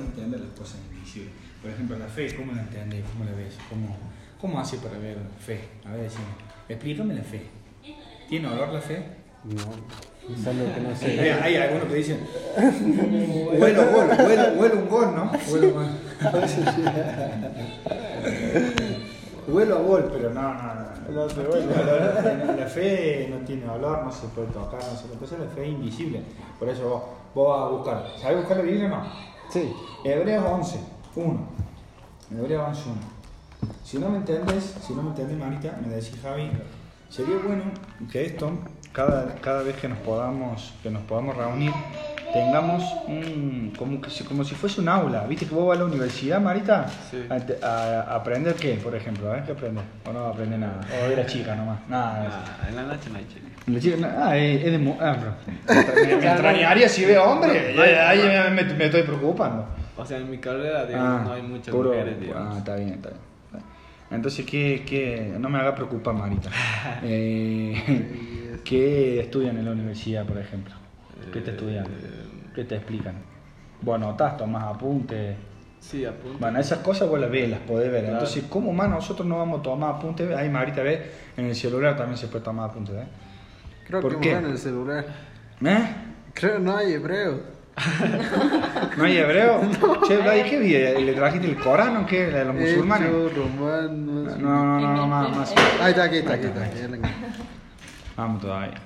entender las cosas invisibles. Por ejemplo, la fe, ¿cómo la entendés? ¿Cómo la ves? ¿Cómo, cómo hace para ver fe? A ver, decime. Explícame la fe. ¿Tiene olor la fe? No, es algo que no Hay, sé. hay algunos que dicen, huelo a gol, huelo, huelo un gol, ¿no? Huelo, a gol. Huelo a gol, pero no, no, no. No se huele. La fe no tiene olor, no se puede tocar, no se puede. Entonces la fe es invisible. Por eso vos, vos vas a buscar. ¿Sabés buscar la Biblia o no? Sí. Hebreos 11, 1. Hebreos 11, 1. Si no me entiendes, si no me entiendes, Marita, me decís, Javi, sería bueno que esto, cada, cada vez que nos podamos, que nos podamos reunir, tengamos un, como, que si, como si fuese un aula. ¿Viste que vos vas a la universidad, Marita? Sí. A, te- a- a aprender qué, por ejemplo? ¿A ver qué aprendes? ¿O no aprende nada? ¿O era chica nomás? Nada. Ah, en la noche no hay chica. La chica, no, ah, es, es de mu- ah, bro. Me, me extrañaría si veo hombre. Ahí me, me- me estoy preocupando. O sea, en mi carrera, digamos, Ah, no hay muchas puro- mujeres, Ah, digamos. está bien, está bien. está bien. Entonces, ¿qué, qué? no me haga preocupar, Marita. Eh, ¿Qué estudian en la universidad, por ejemplo? ¿Qué te estudian? ¿Qué te explican? Vos anotás, tomás apuntes. Sí, apunto. Bueno, esas cosas vos las ves, las podés ver. Claro. Entonces, ¿cómo más nosotros no vamos a tomar apuntes? Ahí Marita ve, en el celular también se puede tomar apuntes, ¿eh? Creo ¿Por que qué? en el celular. ¿Eh? Creo no hay hebreo. ¿No hay hebreo? Che, Vladi, ¿qué vi? ¿Le trajiste el Corán o qué? ¿De los musulmanes? No, no, no, no, más, más. Ahí está, aquí está, aquí está. aquí está. Vamos todavía.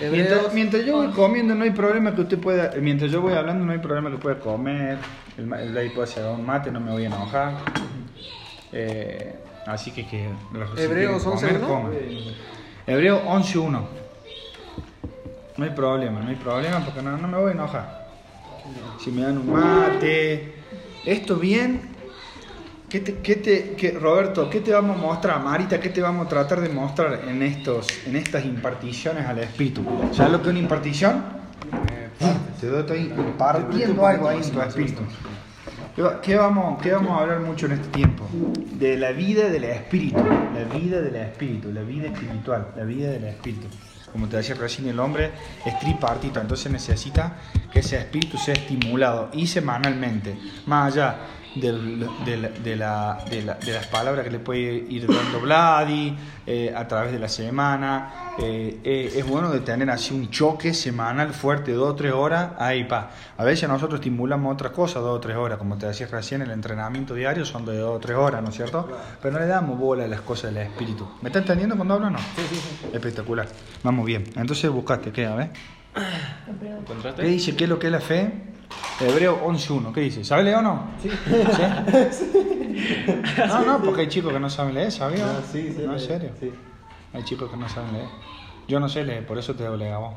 Hebreos. Mientras, mientras yo voy comiendo no hay problema que usted pueda, mientras yo voy hablando no hay problema que pueda comer, el, el puede hacer un mate, no me voy a enojar. Eh, así que que Hebreos quieren comer, 11:1. coman. Hebreo 11.1. No hay problema, no hay problema porque no, no me voy a enojar. Si me dan un mate, esto bien. ¿Qué te, qué te- qué- Roberto, ¿qué te vamos a mostrar? Marita, ¿qué te vamos a tratar de mostrar en, estos, en estas imparticiones al espíritu? ¿Sabes lo que es una impartición? Te doy, estoy impartiendo algo ahí en tu espíritu. ¿Qué va- ¿Qué vamos, ¿Qué vamos a hablar mucho en este tiempo? De la vida del espíritu, la vida del espíritu, la vida espiritual, la vida del espíritu. Como te decía recién, el hombre es tripartito, entonces necesita que ese espíritu sea estimulado y semanalmente, más allá del- de, la- de la- de la- de las palabras que le puede ir dando Vladi eh, a través de la semana. eh, eh, es bueno de tener así un choque semanal fuerte, dos o tres horas, ahí pa. A veces nosotros estimulamos otras cosas, dos o tres horas, como te decía recién, el entrenamiento diario son de dos o tres horas, ¿no es cierto? Pero no le damos bola a las cosas del espíritu. ¿Me está entendiendo cuando hablo o no? Sí, sí, sí. Espectacular. Vamos bien. Entonces buscaste, ¿qué? A ver. ¿Qué dice? ¿Qué es lo que es la fe? Hebreo 11.1. ¿Qué dice? ¿Sabe leer o no? Sí. No, no, porque hay chicos que no saben leer, ¿sabías? No, sí, sí, No, en sí. serio. Sí. Hay chicos que no saben leer. Yo no sé leer, por eso te debo leer a vos.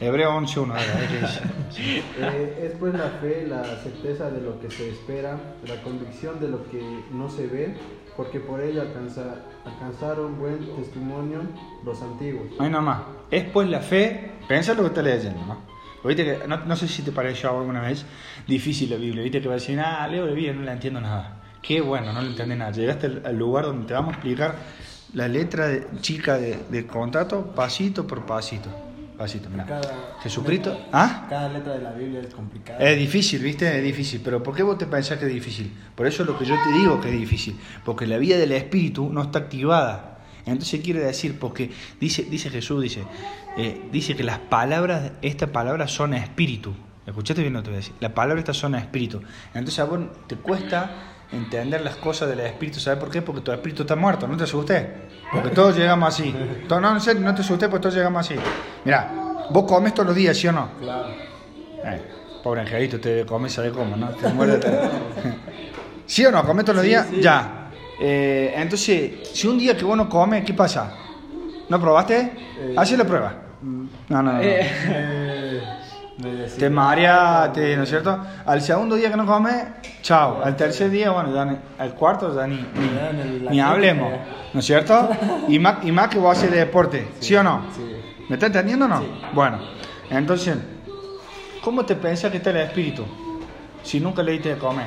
Hebreo 11.1, a ver, a ver qué dice. Sí. Eh, es pues la fe, la certeza de lo que se espera, la convicción de lo que no se ve, porque por ella alcanza- alcanzaron buen testimonio los antiguos. Ahí nomás. Es pues la fe, piensa lo que estás leyendo, ¿no? Viste que, no, no sé si te pareció alguna vez difícil la Biblia, viste que va a decir, ah, leo la Biblia, no la entiendo nada. Qué bueno, no le entiende nada. Llegaste al, al lugar donde te vamos a explicar la letra de- chica de, de contrato, pasito por pasito. Pasito, mira. Cada- Jesucristo, ¿ah? Cada letra de la Biblia es complicada. Es difícil, ¿viste? Es difícil. Pero ¿por qué vos te pensás que es difícil? Por eso es lo que yo te digo que es difícil. Porque la vida del espíritu no está activada. Entonces quiere decir, porque dice, dice Jesús, dice, eh, dice que las palabras, estas palabras son espíritu. Escuchaste bien lo que te voy a decir. Las palabras estas son espíritu. Entonces a vos te cuesta entender las cosas del espíritu. ¿Sabes por qué? Porque tu espíritu está muerto. No te asustes. Porque todos llegamos así. To- No, en serio, no te asustes porque todos llegamos así. Mira, vos comes todos los días, ¿sí o no? Claro. Eh, pobre angelito, te come, sabe cómo, ¿no? Te muerde. ¿Sí o no? ¿Comes todos los días? Ya. Eh, entonces, si un día que vos no comes, ¿qué pasa? ¿No probaste? Haz la prueba. No, no, no. no. Eh, decía- Te mareaste, ¿no es cierto? Al segundo día que no comes, chao. Al tercer día, bueno, ya ni- al cuarto ya ni, ni, ni hablemos. ¿no es cierto? Y más, y más que vos haces deporte, ¿sí, o no? ¿Me está entendiendo o no? Bueno, entonces, ¿cómo te pensás que está el espíritu si nunca le diste de comer?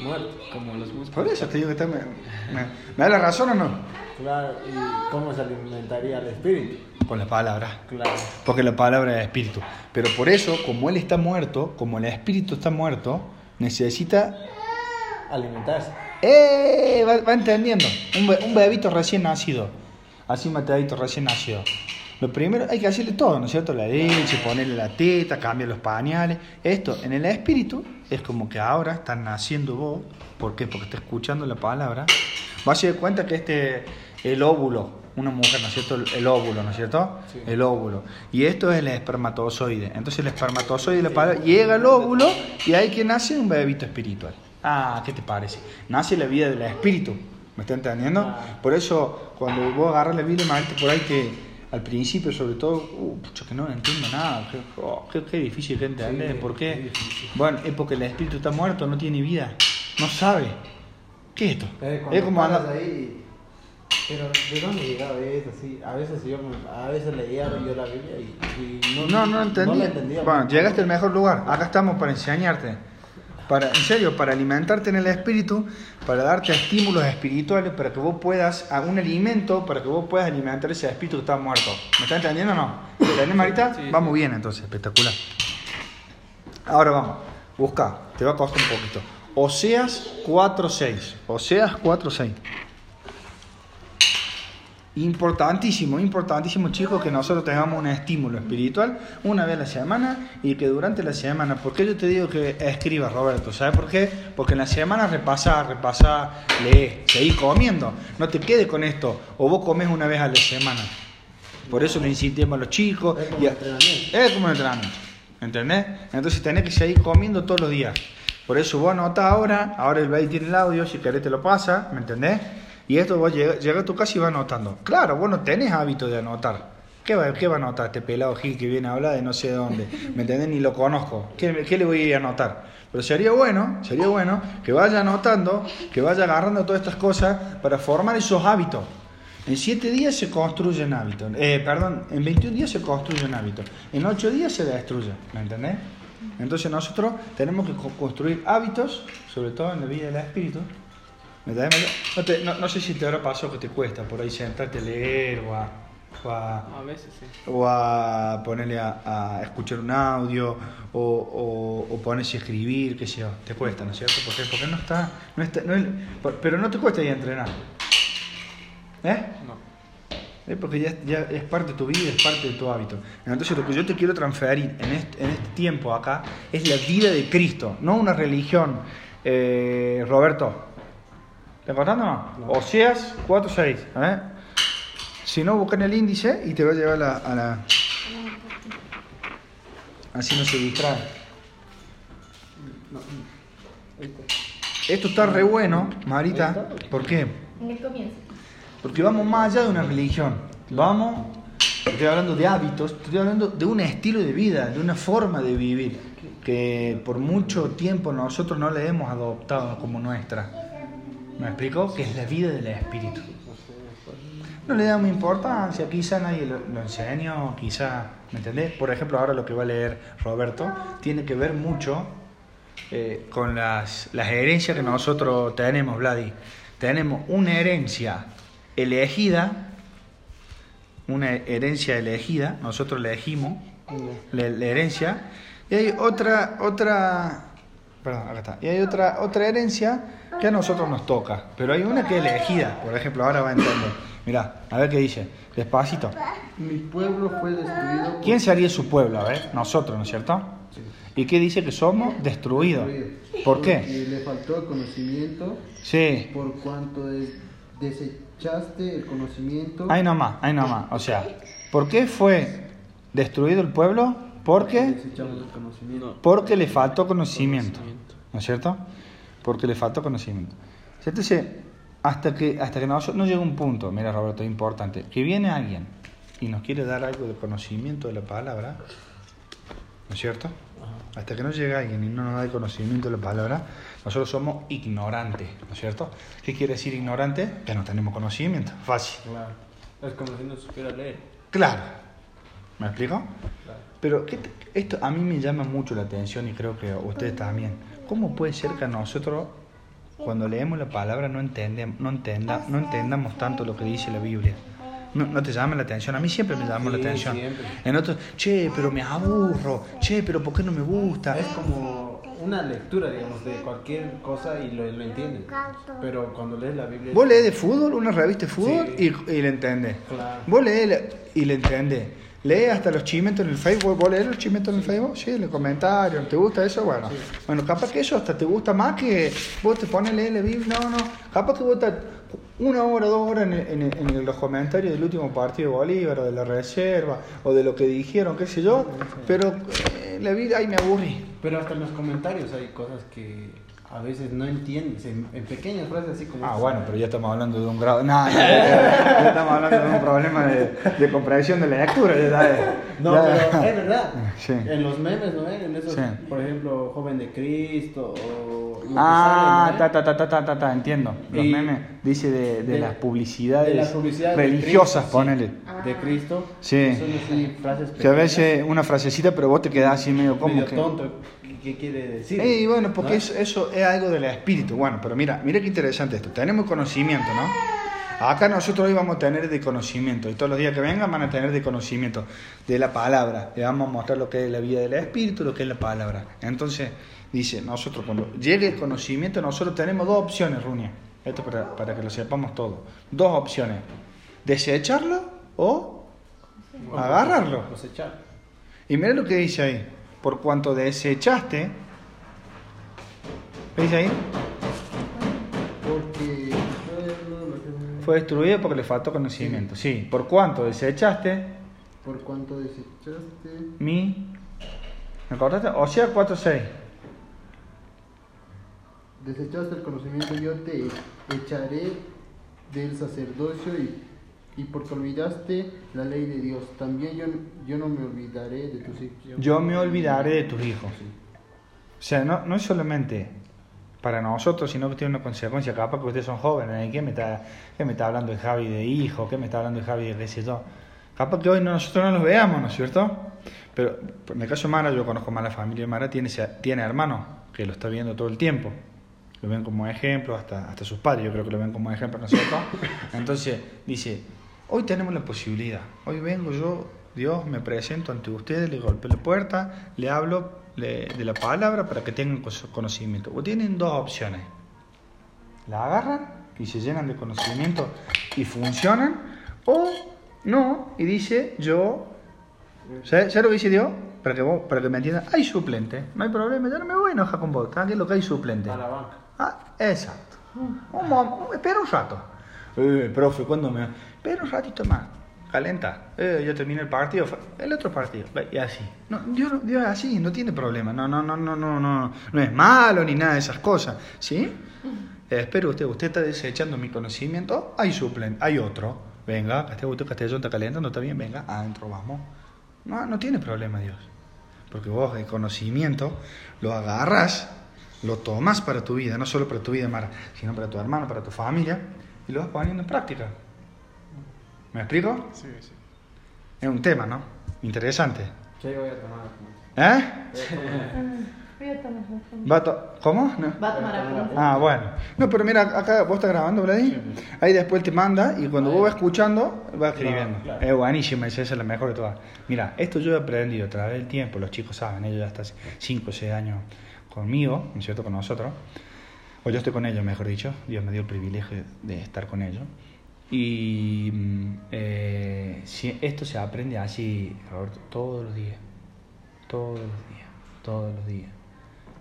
Muerto. Como los músculos. Por eso te digo que está, me, me- ¿me da la razón o no? Claro. ¿Y cómo se alimentaría el espíritu? con la palabra. Claro. Porque la palabra es espíritu. Pero por eso, como él está muerto, como el espíritu está muerto, necesita... Alimentarse. ¡Eh! Va, va entendiendo. Un, be- un bebito recién nacido. Así un matadito recién nacido. Lo primero hay que hacerle todo, ¿no es cierto? La leche, ponerle la teta, cambiar los pañales. Esto, en el espíritu, es como que ahora estás naciendo vos. ¿Por qué? Porque está escuchando la palabra. Vas a dar cuenta que este, el óvulo, una mujer, ¿no es cierto? El, óvulo, ¿no es cierto? Sí. El óvulo. Y esto es el espermatozoide. Entonces el espermatozoide la palabra, llega al óvulo y ahí que nace un bebito espiritual. Ah, ¿qué te parece? Nace la vida del espíritu. ¿Me está entendiendo? Ah. Por eso, cuando vos agarras la Biblia, imagínate por ahí que al principio, sobre todo, uh, pucha, que no entiendo nada. Qué, oh, qué- qué difícil que entender. Sí, ¿Por qué? Bueno, es porque el espíritu está muerto, no tiene vida. No sabe. ¿Qué es esto? Eh, es como andar- ahí, pero ¿de dónde llegaba eso? Así, a veces yo a veces leía yo la Biblia y, y no, No, no entendí. la entendía. bueno, llegaste al mejor lugar. Acá estamos para enseñarte. Para, en serio, para alimentarte en el espíritu, para darte estímulos espirituales, para que vos puedas, a un alimento, para que vos puedas alimentar ese espíritu que está muerto. ¿Me estás entendiendo o no? ¿Me entendés, Marita? Sí, vamos sí. bien entonces, espectacular. Ahora vamos, busca, te va a costar un poquito. Oseas 4.6. Oseas 4.6. Importantísimo, importantísimo chicos que nosotros tengamos un estímulo espiritual una vez a la semana y que durante la semana, ¿por qué yo te digo que escribas Roberto? ¿Sabes por qué? Porque en la semana repasa, repasa, lee, seguí comiendo, no te quedes con esto, o vos comes una vez a la semana. Por eso le insistimos a los chicos. Es como y a- entrenamiento. es como un entrenamiento, ¿entendés? Entonces tenés que seguir comiendo todos los días. Por eso vos anotás ahora, ahora el baile tiene el audio, si querés te lo pasa, ¿me entendés? Y esto vos llega, llega a tu casa y vas anotando. Claro, vos no tenés hábito de anotar. ¿Qué va, ¿Qué va a anotar este pelado Gil que viene a hablar de no sé dónde? ¿Me entendés? Ni lo conozco. ¿Qué, qué le voy a ir anotar? Pero sería bueno, sería bueno que vaya anotando, que vaya agarrando todas estas cosas para formar esos hábitos. En 7 días se construyen hábitos. Eh, perdón, en 21 días se construye un hábito. En 8 días se destruye. ¿Me entendés? Entonces nosotros tenemos que co- construir hábitos, sobre todo en la vida del espíritu. No, te- no- no sé si te habrá pasado que te cuesta por ahí sentarte a leer o a, o a, A veces sí. o a ponerle a, a escuchar un audio o, o, o ponerse a escribir, qué sé yo. Te cuesta, ¿no es cierto? Porque, porque no está, no está no es- pero no te cuesta ir a entrenar. ¿Eh? No. ¿Eh? Porque ya, ya es parte de tu vida, es parte de tu hábito. Entonces lo que yo te quiero transferir en este, en este tiempo acá es la vida de Cristo, no una religión. Eh, Roberto, ¿te acordás o no? Oseas 4.6. ¿eh? Si no, busca en el índice y te va a llevar a la, a la- Así no se distrae. Esto está re bueno, Marita. ¿Por qué? En el comienzo. Porque vamos más allá de una religión. Vamos, estoy hablando de hábitos, estoy hablando de un estilo de vida, de una forma de vivir que por mucho tiempo nosotros no le hemos adoptado como nuestra. ¿Me explico? Que es la vida del espíritu. No le damos importancia, quizá nadie lo, lo enseñó, quizá, ¿me entendés? Por ejemplo, ahora lo que va a leer Roberto tiene que ver mucho eh, con las, las herencias que nosotros tenemos, Vladi. Tenemos una herencia elegida, una herencia elegida, nosotros elegimos la, la herencia, y hay otra, otra, perdón, acá está, y hay otra, otra herencia que a nosotros nos toca, pero hay una que es elegida, por ejemplo, ahora va a entender. Mirá, a ver qué dice, despacito. Mi pueblo fue destruido. por- ¿Quién sería su pueblo? A ver, nosotros, ¿no es cierto? ¿Y qué dice que somos? Destruidos. destruido. ¿Por qué? Porque le faltó el conocimiento, Sí, por cuanto des- desechaste el conocimiento. ahí nomás, ahí nomás. O sea, ¿por qué fue destruido el pueblo? El conocimiento. porque le faltó conocimiento. Conocimiento. ¿No es cierto? Porque le faltó conocimiento. Entonces, hasta que, hasta que nosotros no llega un punto, mira Roberto, es importante, que viene alguien y nos quiere dar algo de conocimiento de la palabra, ¿no es cierto? Hasta que no llega alguien y no nos da el conocimiento de la palabra, nosotros somos ignorantes, ¿no es cierto? ¿Qué quiere decir ignorante? Que no tenemos conocimiento, fácil. Claro. Es como si no supiera leer. Claro. ¿Me explico? Pero ¿qué te- esto a mí me llama mucho la atención y creo que a ustedes también. ¿Cómo puede ser que nosotros, cuando leemos la palabra, no, entendem- no, entenda, no entendamos tanto lo que dice la Biblia? No, no te llama la atención. A mí siempre me llama la Sí, atención. siempre. En otros, che, pero me aburro. Che, pero ¿por qué no me gusta? Es como una lectura, digamos, de cualquier cosa y lo, lo entiendes. Pero cuando lees la Biblia... Vos lees de fútbol, una revista de fútbol Sí. y, y le entendés. Claro. Vos lees le- y le entendés. Lees hasta los chismetos en el Facebook. ¿Vos lees los chismetos en el Facebook? Sí, en los comentarios. ¿Te gusta eso? Bueno. Bueno, capaz que eso hasta te gusta más que vos te pones a leer la Biblia. No, no. Capaz que vos estás una hora, dos horas en, en- en los comentarios del último partido de Bolívar o de la reserva o de lo que dijeron, qué sé yo. Pero eh, la vida, ay, me aburrí. Pero hasta en los comentarios hay cosas que a veces no entiendes, en, en pequeñas frases así como... Ah, bueno, pero ya estamos hablando de un grado. No, ya, ya- ya estamos hablando de un problema de, de comprensión de la lectura. Ya, sabes. No, Ya. pero es verdad. Sí. En los memes, ¿no? En esos, Sí. por ejemplo, Joven de Cristo o... Ah, sale, ta, ¿no? ta, ta, ta, ta, ta, ta, entiendo. Los Y- memes, dice de, de de- las publicidades de las publicidades de religiosas, Cristo, ponele. sí, De Cristo. Sí. Son así frases Que a pequeñas, veces una frasecita, pero vos te quedás así medio como medio que... tonto. ¿Qué, quiere decir? Y bueno, porque ¿No? eso, eso es algo del espíritu. Bueno, pero mira, mira qué interesante esto. Tenemos conocimiento, ¿no? Acá nosotros hoy vamos a tener de conocimiento y todos los días que vengan van a tener de conocimiento de la palabra. Le vamos a mostrar lo que es la vida del espíritu, lo que es la palabra. Entonces, dice, nosotros cuando llegue el conocimiento, nosotros tenemos dos opciones, Runia. Esto para, para que lo sepamos todo. Dos opciones. Desecharlo o agarrarlo. Cosechar. Y mira lo que dice ahí. Por cuanto desechaste. ¿Veis ahí? Porque Fue destruido porque le faltó conocimiento. Sí. Por cuanto desechaste por cuanto desechaste mi. ¿Me acordaste? O sea, 4.6. desechaste el conocimiento yo te echaré del sacerdocio y, y porque olvidaste la ley de Dios también yo, yo no me olvidaré de tus hijos Yo me olvidaré de tus hijos. O sea, no, no es solamente para nosotros, sino que tiene una consecuencia. Capaz que ustedes son jóvenes. ¿eh? ¿Qué, me está, ¿Qué me está hablando de Javi de hijo? ¿Qué me está hablando de Javi de qué sé yo? Capaz que hoy no- nosotros no los veamos, ¿no es cierto? Pero en el caso de Mara, yo conozco más la familia de Mara, tiene, tiene hermanos que lo está viendo todo el tiempo. Lo ven como ejemplo, hasta, hasta sus padres, yo creo que lo ven como ejemplo, ¿no es cierto? Entonces, dice, hoy tenemos la posibilidad, hoy vengo yo, Dios, me presento ante ustedes, le golpeo la puerta, le hablo de la palabra para que tengan conocimiento. O tienen dos opciones, la agarran y se llenan de conocimiento y funcionan, o no, y dice, yo ¿Sabes ¿sabes lo que dice Dios? Para que, vos, para que me entiendan, hay suplente, no hay problema, yo no me voy a enojar con vos, tranquilo que hay suplente. A la banca. Ah, exacto. Un mom- espera un rato. Eh, profe, ¿cuándo me.? Espera un ratito más. Calenta. Eh, ya terminé el partido. El otro partido. Y así. No, Dios, Dios es así, no tiene problema. No, no, no, no, no, no. No es malo ni nada de esas cosas. ¿Sí? Eh, espero usted, usted está desechando mi conocimiento. Hay suplen, hay otro. Venga, usted Castellón está calentando, está bien, venga, adentro vamos. No, no tiene problema Dios. Porque vos el conocimiento lo agarras, lo tomas para tu vida, no solo para tu vida, Mara, sino para tu hermano, para tu familia, y lo vas poniendo en práctica. ¿Me explico? Sí, sí. Es un tema, ¿no? Interesante. Sí, voy a tomar. ¿Eh? Voy a tomar apuntes. Va a to- ¿Cómo? No. Va a tomar apuntes. Ah, bueno. No, pero mira, acá vos estás grabando, Vladi. Ahí después te manda y cuando vos vas escuchando, vas escribiendo. Claro, claro. Es buenísima, esa es la mejor de todas. Mira, esto yo he aprendido a través del tiempo, los chicos saben, ellos ya están 5 o 6 años conmigo, ¿no es cierto? Con nosotros. O yo estoy con ellos, mejor dicho. Dios me dio el privilegio de estar con ellos. Y mm, eh, esto se aprende así, todos los días. Todos los días. Todos los días.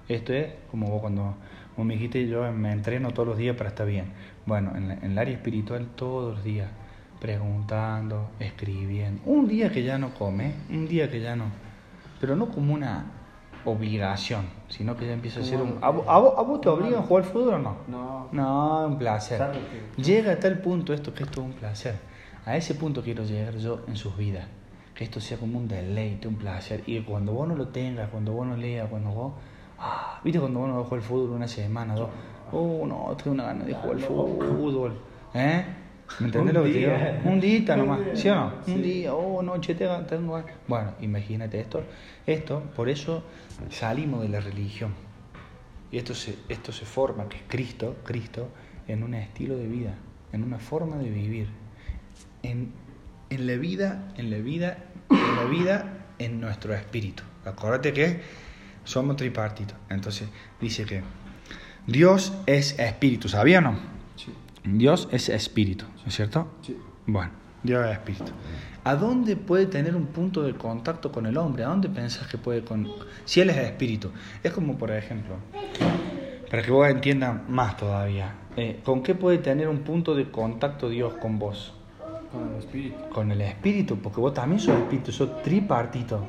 Esto es como vos cuando vos me dijiste, yo me entreno todos los días para estar bien. Bueno, en, en el área espiritual todos los días, preguntando, escribiendo. Un día que ya no come, un día que ya no. Pero no como una obligación, sino que ya empieza a ser un... ¿A, vos- a vos, te obligan a jugar al fútbol o no? No. No, un placer. Llega a tal punto esto que esto es un placer. A ese punto quiero llegar yo en sus vidas. Que esto sea como un deleite, un placer. Y cuando vos no lo tengas, cuando vos no leas, cuando vos... Ah, ¿Viste cuando vos no vas a jugar al fútbol una semana, dos? Oh, no, tengo una gana de jugar al fútbol. ¿Eh? ¿Me entendés lo que te digo? Un día nomás, día. ¿sí o no? Sí. Un día, oh, no, che, te- tengo. Bueno, imagínate esto. Esto, por eso salimos de la religión. Y esto se, esto se forma, que es Cristo, Cristo, en un estilo de vida, en una forma de vivir, en en la vida, en la vida, en la vida, en nuestro espíritu. Acuérdate que somos tripartitos. Entonces dice que Dios es espíritu, ¿sabía o no? Dios es espíritu, ¿no es cierto? Sí. Bueno, Dios es espíritu. ¿A dónde puede tener un punto de contacto con el hombre? ¿A dónde pensás que puede con... Si él es espíritu. Es como, por ejemplo, para que vos entiendas más todavía, eh, ¿con qué puede tener un punto de contacto Dios con vos? Con el espíritu. Con el espíritu, porque vos también sos espíritu, sos tripartito.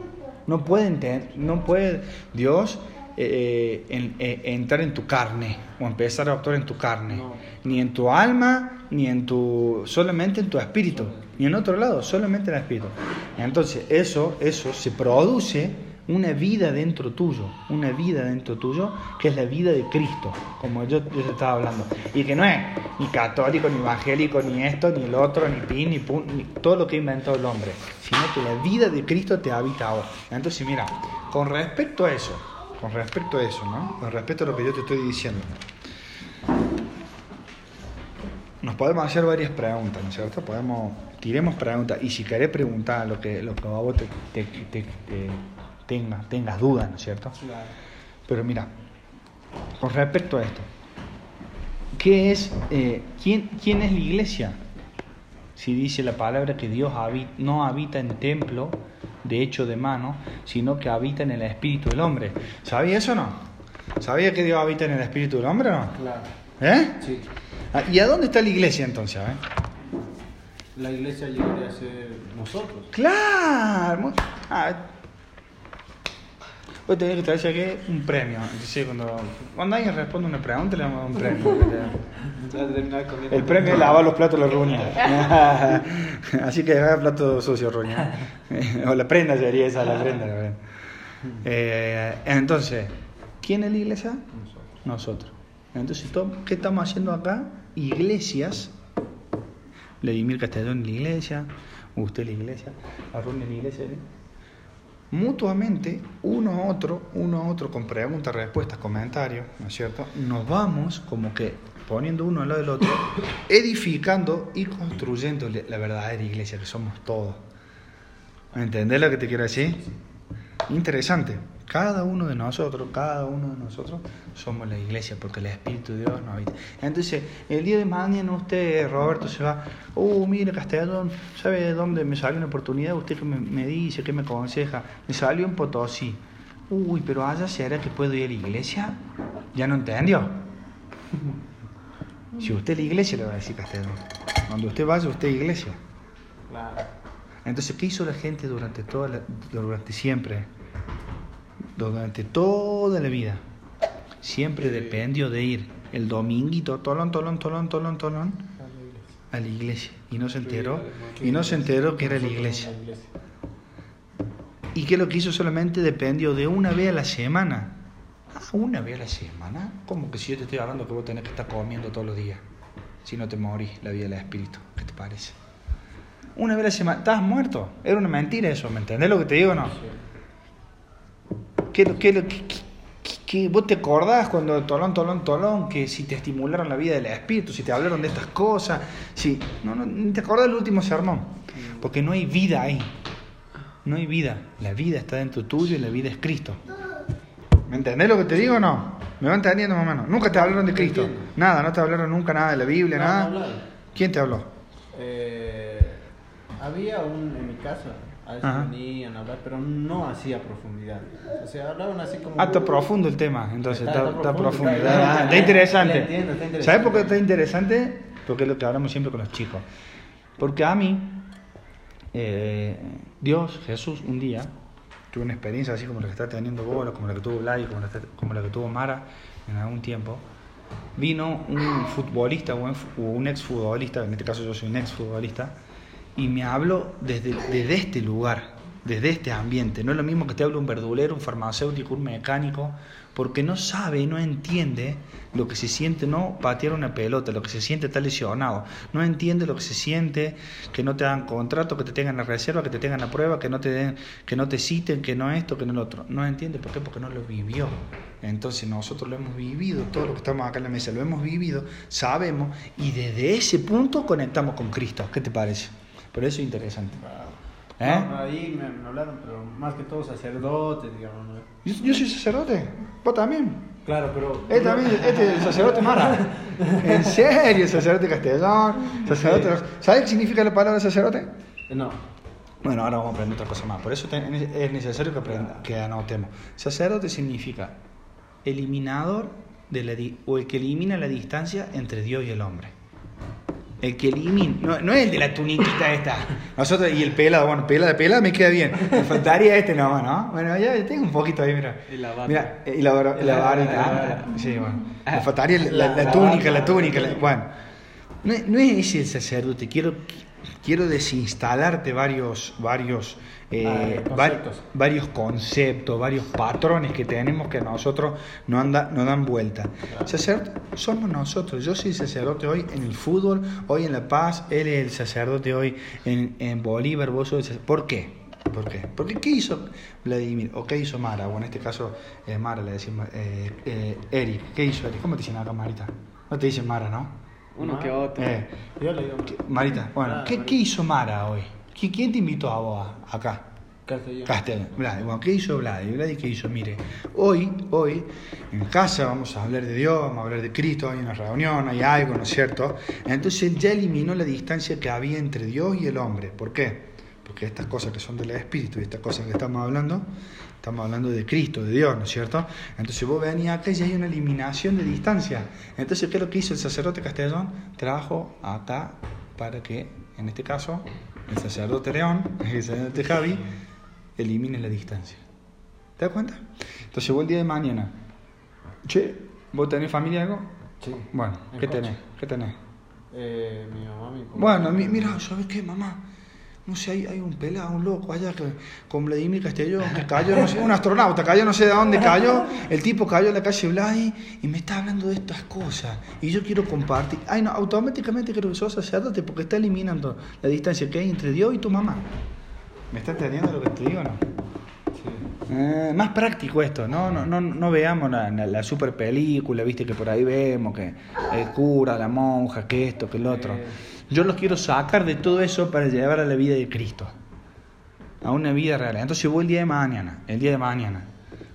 No puede, enten- no puede Dios eh, en- eh, entrar en tu carne o empezar a actuar en tu carne, No. ni en tu alma, ni en tu, solamente en tu espíritu, ni en otro lado, solamente en el espíritu. Entonces eso, eso se produce una vida dentro tuyo, una vida dentro tuyo que es la vida de Cristo, como yo, yo te estaba hablando, y que no es ni católico, ni evangélico, ni esto, ni el otro, ni pin, ni pun, ni todo lo que ha inventado el hombre, sino que la vida de Cristo te habita ahora. Entonces, mira, con respecto a eso, con respecto a eso, ¿no? Con respecto a lo que yo te estoy diciendo, nos podemos hacer varias preguntas, ¿no es cierto? Podemos, tiremos preguntas, y si querés preguntar lo que, lo que vos te, te- te- te- tengas, tengas dudas, ¿no es cierto? Claro. Pero mira, con respecto a esto, ¿qué es, eh, quién, quién es la iglesia? Si dice la palabra que Dios no habita en templo de hecho de mano, sino que habita en el espíritu del hombre. ¿Sabía eso o no? ¿Sabía que Dios habita en el espíritu del hombre o no? Claro. ¿Eh? Sí. Ah, ¿Y a dónde está la iglesia entonces? eh? La iglesia llegaría a ser nosotros. Claro. Ah, vos tenés que traerse aquí un premio. Entonces, cuando, cuando alguien responde una pregunta, le damos un premio. El premio es lavar los platos de la ruña. Así que haga plato sucio, ruña. O la prenda sería esa, la prenda. la prenda. Eh, entonces, ¿quién es la iglesia? Nosotros. Nosotros. Entonces, to- ¿qué estamos haciendo acá? Iglesias. Vladimir Castellón en la iglesia, usted en la iglesia, Arrun en la iglesia. ¿eh? Mutuamente, uno a otro, uno a otro, con preguntas, respuestas, comentarios, ¿no es cierto? Nos vamos como que poniendo uno al lado del otro, edificando y construyendo la verdadera iglesia, que somos todos. ¿Me entendés lo que te quiero decir? Interesante. Cada uno de nosotros, cada uno de nosotros somos la iglesia porque el Espíritu de Dios nos habita. Entonces, el día de mañana usted, Roberto, se va, uh, mire Castellón, ¿sabe de dónde me salió una oportunidad? Usted que me, me dice, que me aconseja, me salió en Potosí. Uy, pero allá será que puedo ir a la iglesia. ¿Ya no entendió? Si usted es la iglesia, le va a decir Castellón. Cuando usted vaya, usted es iglesia. Claro. Entonces, ¿qué hizo la gente durante toda la- durante siempre? Durante toda la vida. Siempre dependió de ir el dominguito, tolón, tolón, tolón, tolón, tolón, a la iglesia. Y no se enteró, y no se enteró que era la iglesia. ¿Y qué es lo que hizo solamente? Dependió de una vez a la semana. Ah, una vez a la semana. ¿Cómo que si yo te estoy hablando que vos tenés que estar comiendo todos los días? Si no te morís, la vida del espíritu. ¿Qué te parece? Una vez a la semana. ¿Estás muerto? Era una mentira eso, ¿me entendés lo que te digo o no? ¿Qué, qué, qué, qué- vos te acordás cuando tolón, tolón, tolón, que si te estimularon la vida del espíritu, si te hablaron de estas cosas, si no, no, ni te acordás del último sermón, porque no hay vida ahí, no hay vida, la vida está dentro tuyo y la vida es Cristo. ¿Me entendés lo que te digo o no? ¿Me va entendiendo más o menos? Nunca te hablaron de Cristo, nada, no te hablaron nunca nada de la Biblia, No, nada. no. ¿Quién te habló? Eh, había un en mi casa, a veces Ajá. venían a hablar, pero no así a profundidad. O sea, hablaban así como. Ah, está profundo el tema, entonces está, Está- está, está profundo, profundo. está- Ah, está interesante. Entiendo, está interesante. ¿Sabes por qué está interesante? Porque es lo que hablamos siempre con los chicos. Porque a mí, eh, Dios, Jesús, un día, tuve una experiencia así como la que está teniendo vos, como la que tuvo Vlad, como la, como la que tuvo Mara en algún tiempo. Vino un futbolista o un, o un exfutbolista, en este caso yo soy un exfutbolista, y me habló desde, desde este lugar, desde este ambiente. No es lo mismo que te hable un verdulero, un farmacéutico, un mecánico, porque no sabe no entiende lo que se siente no patear una pelota, lo que se siente estar lesionado. No entiende lo que se siente que no te hagan contrato, que te tengan la reserva, que te tengan la prueba, que no te den, que no te citen, que no esto, que no lo otro. No entiende por qué, porque no lo vivió. Entonces nosotros lo hemos vivido, todo lo que estamos acá en la mesa lo hemos vivido, sabemos y desde ese punto conectamos con Cristo. ¿Qué te parece? Por eso es interesante. ¿Eh? No, ahí me, me hablaron, pero más que todo sacerdotes, digamos. ¿no? Yo, yo soy sacerdote, vos también. Claro, pero. Él también, este es el sacerdote Mara. En serio, sacerdote castellón, sacerdote. ¿Sabes qué significa la palabra sacerdote? No. Bueno, ahora vamos a aprender otra cosa más. Por eso es necesario que, aprenda- que anotemos. Sacerdote significa eliminador de la di- o el que elimina la distancia entre Dios y el hombre. El que elimina, no, no es el de la tuniquita esta. Nosotros, y el pelado, bueno, pela de pela me queda bien. Me faltaría este nomás, ¿no? Bueno, ya tengo un poquito ahí, mira. Y la bata. Mira, y la, bar- la varita. Sí, bueno. Me faltaría la, la- la túnica, la túnica. la- bueno, no, no es ese el sacerdote. Quiero, quiero desinstalarte varios, varios, eh, Ah, va- conceptos. varios conceptos, varios patrones que tenemos que a nosotros no, anda, no dan vuelta. Sacerdote somos nosotros. Yo soy sacerdote hoy en el fútbol, hoy en La Paz, él es el sacerdote hoy en, en Bolívar, vos sos el sacerdote. ¿Por qué? ¿Por qué? Porque ¿qué hizo Vladimir? ¿O qué hizo Mara? O en este caso, eh, Mara le decimos, eh, eh, Eric. ¿Qué hizo Eric? ¿Cómo te dicen acá, Marita? No te dicen Mara, ¿no? Uno que otro. Eh, Yo le digo. ¿qué- Marita, bueno, Ah, ¿qué, Marita. qué hizo Mara hoy? ¿Qui- ¿Quién te invitó a vos a- acá? Castellano. Vladi, bueno, ¿qué hizo Vladi? Vladi, ¿qué hizo? Mire, hoy, hoy, en casa vamos a hablar de Dios, vamos a hablar de Cristo, hay una reunión, hay algo, ¿no es cierto? Entonces él ya eliminó la distancia que había entre Dios y el hombre. ¿Por qué? Porque estas cosas que son del Espíritu y estas cosas que estamos hablando, estamos hablando de Cristo, de Dios, ¿no es cierto? Entonces vos venías acá y ya hay una eliminación de distancia. Entonces, ¿qué es lo que hizo el sacerdote Castellón? Trajo acá para que, en este caso, el sacerdote León, el sacerdote Javi, elimine la distancia. ¿Te das cuenta? Entonces vos el día de mañana, che, ¿vos tenés familia algo? Sí. Bueno, En ¿qué coche. tenés? ¿Qué tenés? Eh, mi mamá, mi papá. Bueno, mi- mira, ¿sabes qué, mamá? No sé, hay, hay un pelado, un loco allá que, con Vladimir Castellón, que cayó, no sé, un astronauta, cayó no sé de dónde cayó, el tipo cayó en la calle Vladi y me está hablando de estas cosas y yo quiero compartir. Ay, no, automáticamente creo que sos sacerdote porque está eliminando la distancia que hay entre Dios y tu mamá. ¿Me está entendiendo lo que te digo o no? Sí. Eh, más práctico esto, no, no, no, no veamos la, la, la super película, viste que por ahí vemos que el cura, la monja, que esto, que el otro. Yo los quiero sacar de todo eso para llevar a la vida de Cristo, a una vida real. Entonces voy el día de mañana, el día de mañana.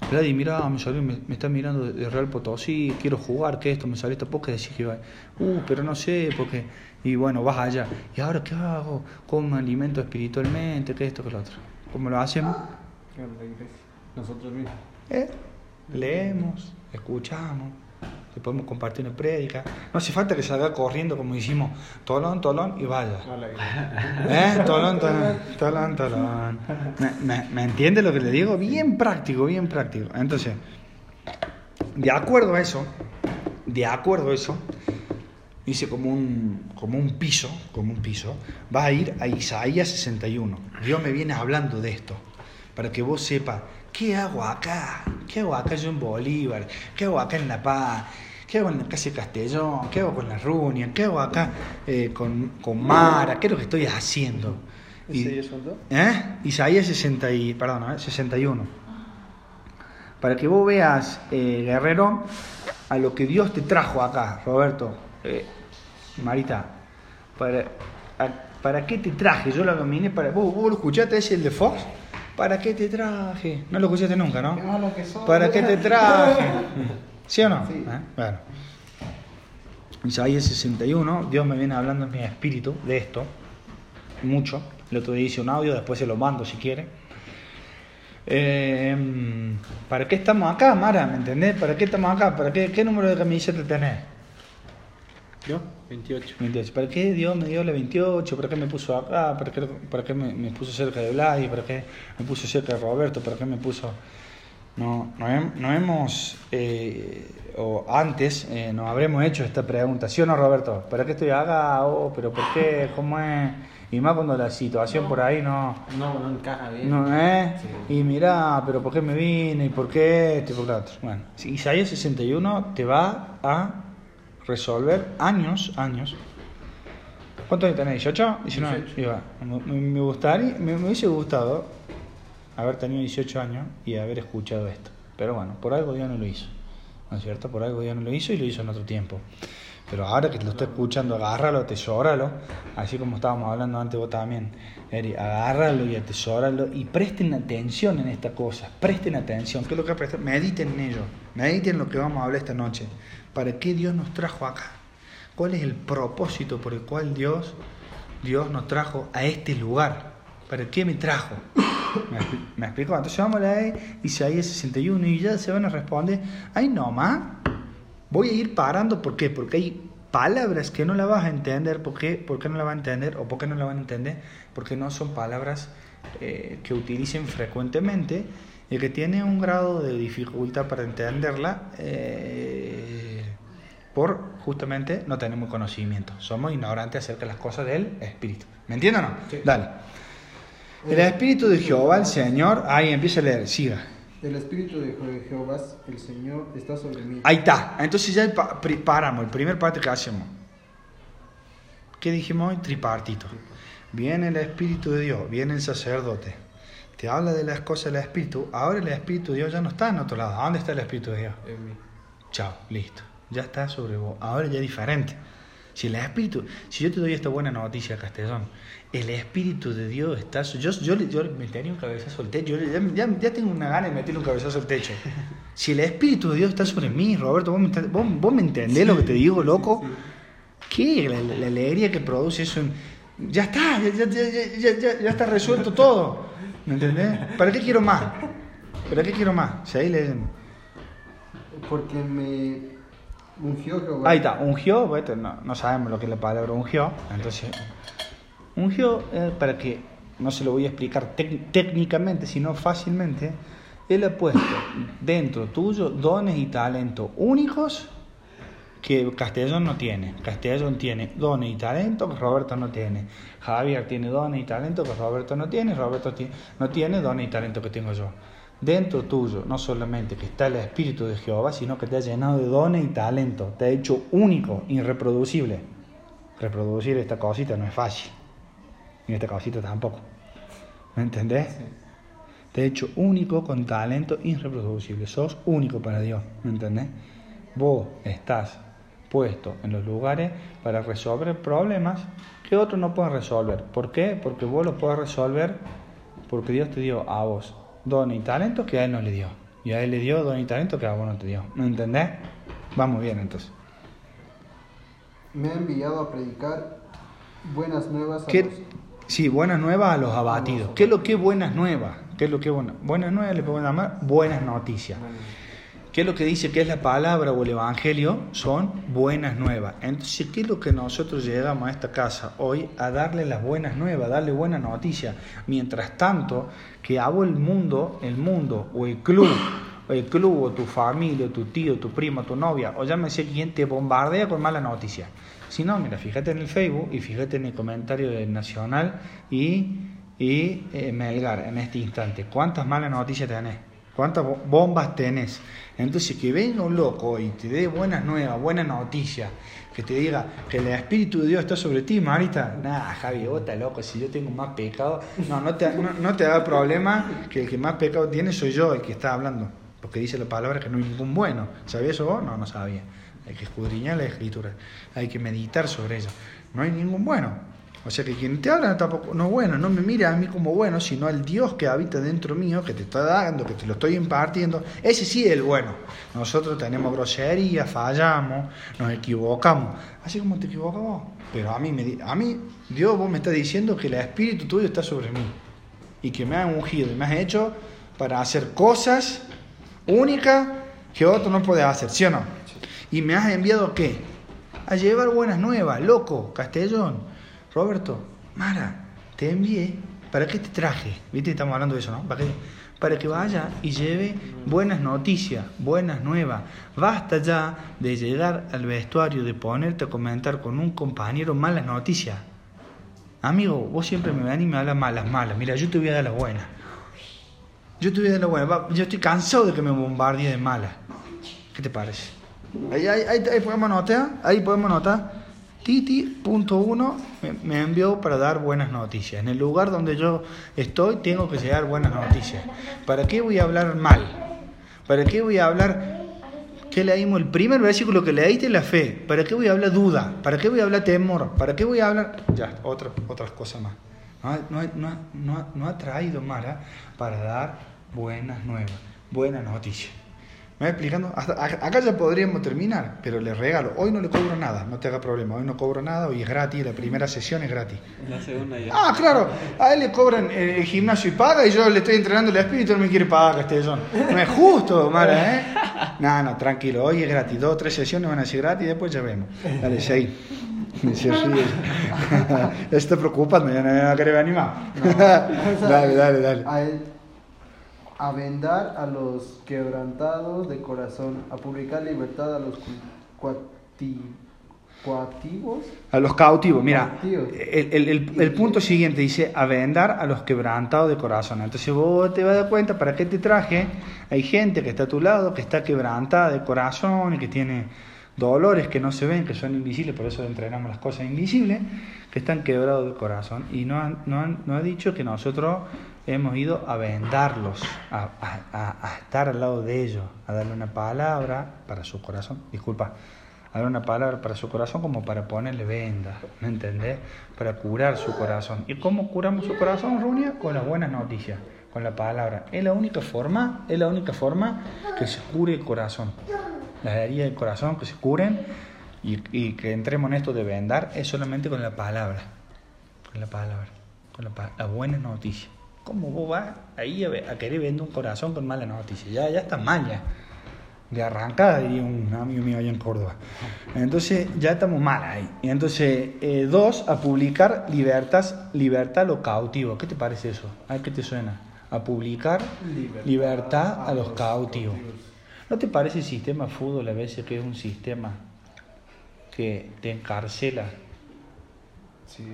Vladi, mira, me salió, me, me está mirando de- Real Potosí, quiero jugar, que esto, me salió esta poca, decís que va, uh, pero no sé, porque, y bueno, vas allá. ¿Y ahora qué hago? ¿Cómo me alimento espiritualmente? ¿Qué esto, que lo otro? ¿Cómo lo hacemos? Nosotros mismos. Eh, leemos, escuchamos, le podemos compartir una prédica. No hace falta que salga corriendo como hicimos, tolón, tolón y vaya. ¿Eh? Tolón, tolón, tolón, tolón. ¿Me, me, me entiende lo que le digo? Bien práctico, bien práctico. Entonces, de acuerdo a eso, de acuerdo a eso, dice como un, como un piso, como un piso, vas a ir a Isaías 61. Dios me viene hablando de esto, para que vos sepas, ¿qué hago acá? ¿Qué hago acá yo en Bolívar? ¿Qué hago acá en La Paz? ¿Qué hago en la Castellón? ¿Qué hago con la Runia? ¿Qué hago acá eh, con, con Mara? ¿Qué es lo que estoy haciendo? ¿Isaías cuánto? ¿Eh? Isaías 60 y, perdón, ¿eh? 61. Para que vos veas, eh, guerrero, a lo que Dios te trajo acá, Roberto, eh, Marita, para, a- ¿para qué te traje? Yo lo dominé para... ¿Vos, vos lo escuchaste ese el de Fox? ¿Para qué te traje? No lo escuchaste nunca, ¿no? Qué malo que soy. ¿Para qué te traje? ¿Sí o no? Sí. ¿Eh? Bueno. Isaías 61, Dios me viene hablando en mi espíritu de esto, mucho. El otro día hice un audio, después se lo mando si quiere. Eh, ¿Para qué estamos acá, Mara? ¿Me entendés? ¿Para qué estamos acá? ¿Para qué, qué número de camiseta tenés? ¿Yo? 28. 28. ¿Para qué Dios me dio la 28? ¿Para qué me puso acá? ¿Para qué, para qué me, me puso cerca de Vladi? ¿Para qué me puso cerca de Roberto? ¿Para qué me puso.? No, no, hem- no hemos. eh, o antes eh, nos habremos hecho esta pregunta, ¿sí o no, Roberto? ¿Para qué estoy acá? Oh, ¿Pero por qué? ¿Cómo es? Y más cuando la situación por ahí no. No, no encaja bien. No, ¿eh? Sí. Y mirá, pero ¿por qué me vine? ¿Y por qué esto y por lo otro? Bueno, Isaías 61 te va a resolver años, años. ¿Cuántos años tenés? ¿18? 19. 18. Y va. Me, me- gustaría, me, me hubiese gustado haber tenido 18 años y haber escuchado esto. Pero bueno, por algo Dios no lo hizo. ¿No es cierto? Por algo Dios no lo hizo y lo hizo en otro tiempo. Pero ahora que lo estoy escuchando, agárralo, atesóralo, así como estábamos hablando antes vos también, Eri, agárralo y atesóralo y presten atención en esta cosa, presten atención, ¿qué es lo que prestar? Mediten en ello, mediten lo que vamos a hablar esta noche. ¿Para qué Dios nos trajo acá? ¿Cuál es el propósito por el cual Dios, Dios nos trajo a este lugar? ¿Para qué me trajo? ¿Me, expli- me explico? Entonces vamos a leer Isaías 61 y ya se van a responder, ay no más, voy a ir parando, ¿por qué? Porque hay palabras que no la vas a entender, ¿por qué? ¿Por qué no la van a entender? ¿O por qué no la van a entender? Porque no son palabras eh, que utilicen frecuentemente y que tienen un grado de dificultad para entenderla eh, por justamente no tenemos conocimiento. Somos ignorantes acerca de las cosas del Espíritu. ¿Me entienden o no? Dale. El Espíritu de Jehová, el Señor, ahí empieza a leer, siga. El Espíritu de Je- Jehová, el Señor, está sobre mí. Ahí está. Entonces ya pa- pri- paramos, el primer parte que hacemos. ¿Qué dijimos hoy? Tripartito. Viene el Espíritu de Dios, viene el sacerdote. Te habla de las cosas del Espíritu. Ahora el Espíritu de Dios ya no está en otro lado. ¿A ¿Dónde está el Espíritu de Dios? En mí. Chao, listo. Ya está sobre vos. Ahora ya es diferente. Si el Espíritu, si yo te doy esta buena noticia, Castellón, el Espíritu de Dios está. Yo, yo, yo me tenía un cabezazo al techo. Yo ya, ya, ya tengo una gana de meterle un cabezazo al techo. Si el Espíritu de Dios está sobre mí, Roberto, vos me, vos, vos me entendés lo que te digo, loco. ¿Qué? La, la- alegría que produce eso. en- Ya está, ya, ya, ya, ya, ya- ya está resuelto todo. ¿Me entendés? ¿Para qué quiero más? ¿Para qué quiero más? Si ahí le. Porque me ungió. Ahí está, ungió, bueno, no, no sabemos lo que es la palabra ungió, entonces, ungió, eh, para que no se lo voy a explicar técnicamente, sino fácilmente, Él ha puesto dentro tuyo dones y talentos únicos que Castellón no tiene. Castellón tiene dones y talentos que Roberto no tiene. Javier tiene dones y talentos que Roberto no tiene. Roberto no tiene dones y talentos que tengo yo. Dentro tuyo, no solamente que está el Espíritu de Jehová, sino que te ha llenado de dones y talentos. Te ha hecho único, irreproducible. Reproducir esta cosita no es fácil. Ni esta cosita tampoco. ¿Me entendés? Te ha hecho único con talento irreproducible. Sos único para Dios. ¿Me entendés? Vos estás puesto en los lugares para resolver problemas que otros no pueden resolver. ¿Por qué? Porque vos los puedes resolver porque Dios te dio a vos dones y talentos que a Él no le dio. Y a Él le dio dones y talentos que a vos no te dio. ¿Me entendés? Vamos bien entonces. Me ha enviado a predicar buenas nuevas a ¿Qué- los... Sí, buenas nuevas a los abatidos. ¿Qué es lo que es buenas nuevas? ¿Qué es lo que es buena? Buenas nuevas le podemos llamar buenas noticias. ¿Qué es lo que dice que es la palabra o el evangelio? Son buenas nuevas. Entonces, ¿qué es lo que nosotros llegamos a esta casa hoy? A darle las buenas nuevas, darle buenas noticias. Mientras tanto, que hago el mundo, el mundo o el club, o el club o tu familia, o tu tío, tu primo, tu novia, o llámese quien te bombardea con malas noticias. Si no, mira, fíjate en el Facebook y fíjate en el comentario del Nacional y, y eh, Melgar en este instante. ¿Cuántas malas noticias tenés? ¿Cuántas bo- bombas tenés? Entonces, que venga un loco y te dé buenas nuevas, buenas noticias, que te diga que el Espíritu de Dios está sobre ti, Marita. Nah, Javi, vos estás loco, si yo tengo más pecado. No, no te, no, no problema que el que más pecado tiene soy yo, el que está hablando. Porque dice la palabra que no hay ningún bueno. ¿Sabías eso vos? No, no sabía. Hay que escudriñar la escritura, hay que meditar sobre ella. No hay ningún bueno. O sea que quien te habla tampoco, no es bueno, no me mira a mí como bueno, sino al Dios que habita dentro mío, que te está dando, que te lo estoy impartiendo. Ese sí es el bueno. Nosotros tenemos grosería, fallamos, nos equivocamos. Así como te equivocas vos. Pero a mí, me, a mí, Dios vos me está diciendo que el Espíritu tuyo está sobre mí. Y que me has ungido y me has hecho para hacer cosas únicas que otro no puede hacer, ¿sí o no? Y me has enviado qué? A llevar buenas nuevas, loco, Castellón, Roberto, Mara, te envié, ¿para qué te traje? ¿Viste? Estamos hablando de eso, ¿no? ¿Para que vaya y lleve buenas noticias, buenas nuevas. Basta ya de llegar al vestuario, de ponerte a comentar con un compañero malas noticias. Amigo, vos siempre me ven y me hablas malas, malas. Mira, yo te voy a dar las buenas. Yo te voy a dar las buenas. Yo estoy cansado de que me bombardee de malas. ¿Qué te parece? Ahí, ahí, ahí, ahí podemos anotar, ahí podemos anotar. Titi.1 me, me envió para dar buenas noticias. En el lugar donde yo estoy tengo que llegar buenas noticias. ¿Para qué voy a hablar mal? ¿Para qué voy a hablar ¿Qué leímos? El primer versículo que leíste la fe. ¿Para qué voy a hablar duda? ¿Para qué voy a hablar temor? ¿Para qué voy a hablar.? Ya, otra, otras cosas más. No, no, no, no ha traído Mara para dar buenas nuevas, buenas noticias. ¿Me voy explicando? Hasta, acá ya podríamos terminar, pero le regalo. Hoy no le cobro nada, no te haga problema. Hoy no cobro nada, hoy es gratis, la primera sesión es gratis. La segunda ya. Ah, claro, a él le cobran el, el gimnasio y paga y yo le estoy entrenando el espíritu y no me quiere pagar, Castellón. No es justo, Mara, ¿eh? No, no, tranquilo, hoy es gratis. Dos o tres sesiones van a ser gratis y después ya vemos. Dale, seguí. Se ríe. Se está preocupando, ya no me va a querer animar. dale, dale, dale. A, él- a vendar a los quebrantados de corazón, a publicar libertad a los cu- cuati- cuativos. A los cautivos, mira, el, el- el- el punto siguiente dice, a vendar a los quebrantados de corazón. Entonces vos te vas a dar cuenta, ¿para qué te traje? Hay gente que está a tu lado, que está quebrantada de corazón y que tiene dolores que no se ven, que son invisibles, por eso entrenamos las cosas invisibles, que están quebrados de corazón. Y no, han- no, han- no ha dicho que nosotros hemos ido a vendarlos, a, estar al lado de ellos, a darle una palabra para su corazón. Disculpa, a darle una palabra para su corazón como para ponerle venda, ¿me entendés? Para curar su corazón. ¿Y cómo curamos su corazón, Runia? Con las buenas noticias, con la palabra. Es la única forma, es la única forma que se cure el corazón. Las heridas del corazón que se curen y, que entremos en esto de vendar es solamente con la palabra. Con la palabra, con la, la buena noticia. ¿Cómo vos vas ahí a, querer vender un corazón con mala noticia? Ya, ya está mal ya. De arrancada, diría un amigo mío allá en Córdoba. Entonces ya estamos mal ahí. Y entonces, eh, dos, a publicar libertad, libertad a los cautivos. ¿Qué te parece eso? ¿A qué te suena? A publicar libertad a los cautivos. ¿No te parece el sistema fútbol a veces que es un sistema que te encarcela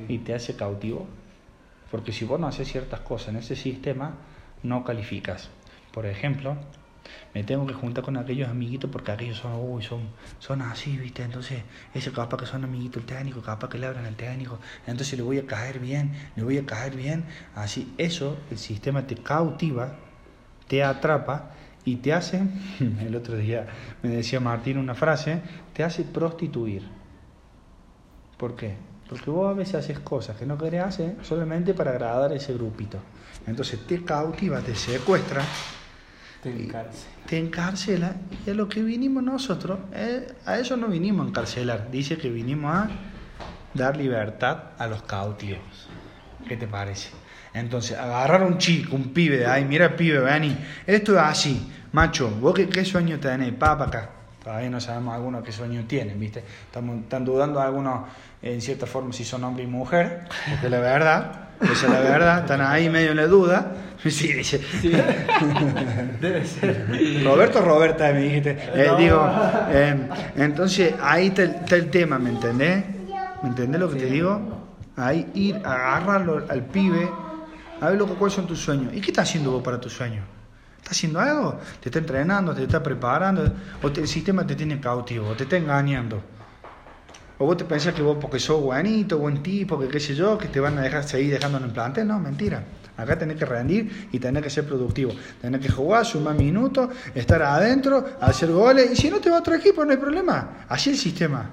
y te hace cautivo? Porque si vos no haces ciertas cosas en ese sistema, no calificas. Por ejemplo, me tengo que juntar con aquellos amiguitos porque aquellos son, son, son así, ¿viste? Entonces, ese capaz que son amiguitos del técnico, capaz que le hablan al técnico, entonces le voy a caer bien, le voy a caer bien. Así, eso, el sistema te cautiva, te atrapa y te hace, el otro día me decía Martín una frase, te hace prostituir. ¿Por qué? Porque vos a veces haces cosas que no querés hacer solamente para agradar a ese grupito. Entonces te cautiva, te secuestra, Te encarce. te encarcela y a lo que vinimos nosotros, eh, a eso no vinimos a encarcelar, dice que vinimos a dar libertad a los cautivos. ¿Qué te parece? Entonces, agarrar a un chico, un pibe de ahí, mira pibe, vení, esto es así, macho, vos qué, qué sueño tenés, pa, pa acá. Todavía no sabemos algunos qué sueño tienen, ¿viste? Estamos, están dudando algunos, en cierta forma, si son hombre y mujer, porque la verdad, esa es la verdad, están ahí medio en la duda. Sí, dice. Debe ser. Roberto Roberta, me dijiste. Eh, No. Digo, eh, entonces ahí está el, está el tema, ¿me entendés? ¿Me entendés lo que te digo? Ahí ir, agarrarlo al pibe, a ver lo que, cuáles son tus sueños. ¿Y qué estás haciendo vos para tus sueños? ¿Estás haciendo algo? ¿Te está entrenando? ¿Te está preparando? ¿O el sistema te tiene cautivo? ¿O te está engañando? ¿O vos te pensás que vos porque sos buenito, buen tipo, que qué sé yo, que te van a dejar seguir dejando en el plantel? No, mentira. Acá tenés que rendir y tenés que ser productivo. Tenés que jugar, sumar minutos, estar adentro, hacer goles. Y si no te va a otro equipo, no hay problema. Así el sistema.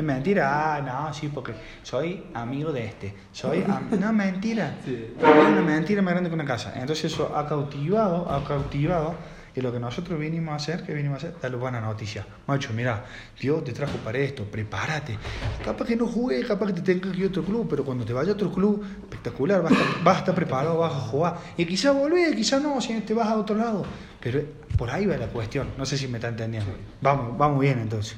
Es mentira. Ah, no, sí, porque soy amigo de este. Soy No, mentira. Sí. Es una mentira más grande que una casa. Entonces eso ha cautivado, ha cautivado. Y lo que nosotros vinimos a hacer, que vinimos a hacer, darle buena noticia. Macho, mira, Dios te trajo para esto, prepárate. Capaz que no jugué, capaz que te tengas que ir a otro club, pero cuando te vaya a otro club, espectacular, vas a estar, vas a estar preparado, vas a jugar. Y quizás volvés, quizás no, si te vas a otro lado. Pero por ahí va la cuestión, no sé si me está entendiendo. Vamos, vamos bien entonces.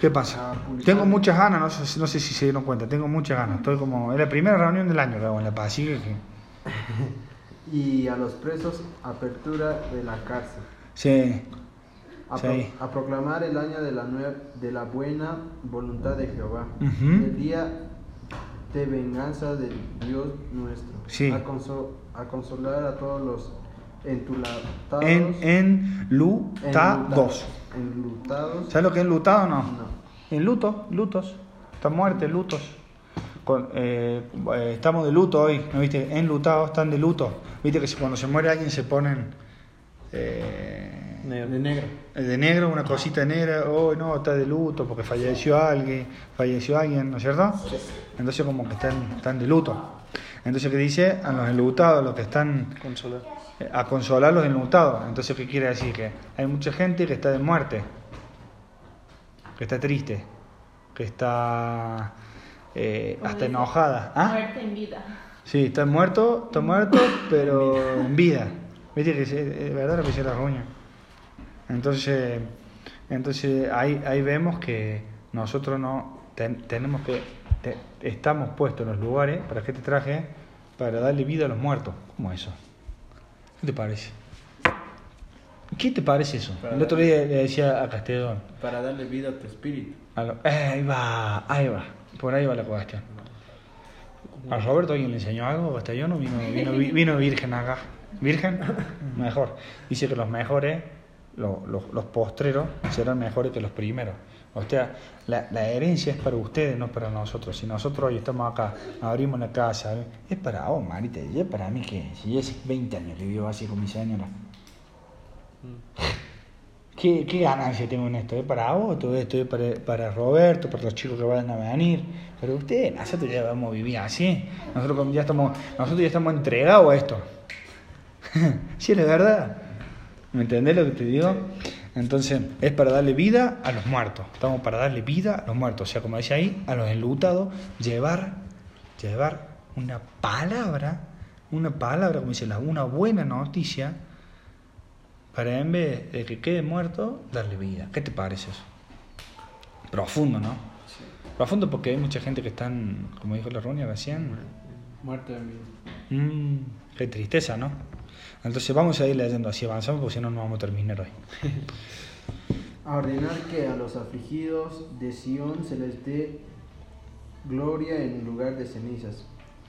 ¿Qué pasa? Tengo muchas ganas, no sé, no sé si se dieron cuenta, tengo muchas ganas. Estoy como, es la primera reunión del año que hago en La Paz, así que- Y a los presos, apertura de la cárcel. sí, A, Sí. pro- a proclamar el año de la, de la buena voluntad de Jehová. El día de venganza del Dios nuestro. Sí. A, conso- a consolar a todos los entulatados. en, enlutados. Enlutados. ¿Sabes lo que es enlutado o no? No. En luto, lutos. Está muerte, lutos. Con- eh, eh, estamos de luto hoy, ¿no viste? Enlutados, están de luto. Viste que si- cuando se muere alguien se ponen. eh. De negro. De negro, una cosita negra, oh no, está de luto porque falleció alguien, falleció alguien, ¿no es cierto? Entonces como que están, están de luto. Entonces, ¿qué dice? A los enlutados, los que están Consolar. A consolar a los enlutados. Entonces, ¿qué quiere decir? Que hay mucha gente que está de muerte, que está triste, que está eh, hasta enojada. ¿Ah? Muerte en vida. Sí, está muerto, está muerto, pero en vida. Viste que es, es verdad lo que la ruña. Entonces, entonces ahí, ahí vemos que nosotros no ten- tenemos que te- estamos puestos en los lugares para qué te traje para darle vida a los muertos. ¿Cómo eso? ¿Qué te parece? ¿Qué te parece eso? Para El otro día le decía a Castellón. Para darle vida a tu espíritu. a lo- ahí va, ahí va. Por ahí va la cuestión. ¿A Roberto alguien le enseñó algo? Castellón o vino, vino, vi- vino virgen acá? ¿Virgen? Mejor. Dice que los mejores, lo- los, los postreros, serán mejores que los primeros. O sea, la, la herencia es para ustedes, no para nosotros. Si nosotros hoy estamos acá, abrimos la casa, es para vos, Marita, y es para mí que si hace 20 años que vivo así con mi señora. ¿Qué, ¿Qué ganancia tengo en esto? ¿Es para vos? Todo esto es para, para Roberto, para los chicos que vayan a venir. Pero ustedes, nosotros ya vamos a vivir así. Nosotros ya estamos, nosotros ya estamos entregados a esto. sí, es la verdad. ¿Me entendés lo que te digo? Entonces, es para darle vida a los muertos. Estamos para darle vida a los muertos. O sea, como decía ahí, a los enlutados, llevar, llevar una palabra, una palabra, como dice la, una buena noticia para en vez de que quede muerto, darle vida. ¿Qué te parece eso? Profundo, ¿no? Profundo porque hay mucha gente que están, como dijo la Runia recién, Muerte en vida. mm, qué tristeza, ¿no? Entonces vamos a ir leyendo así, avanzamos porque si no, no vamos a terminar hoy. A ordenar que a los afligidos de Sión se les dé gloria en lugar de cenizas,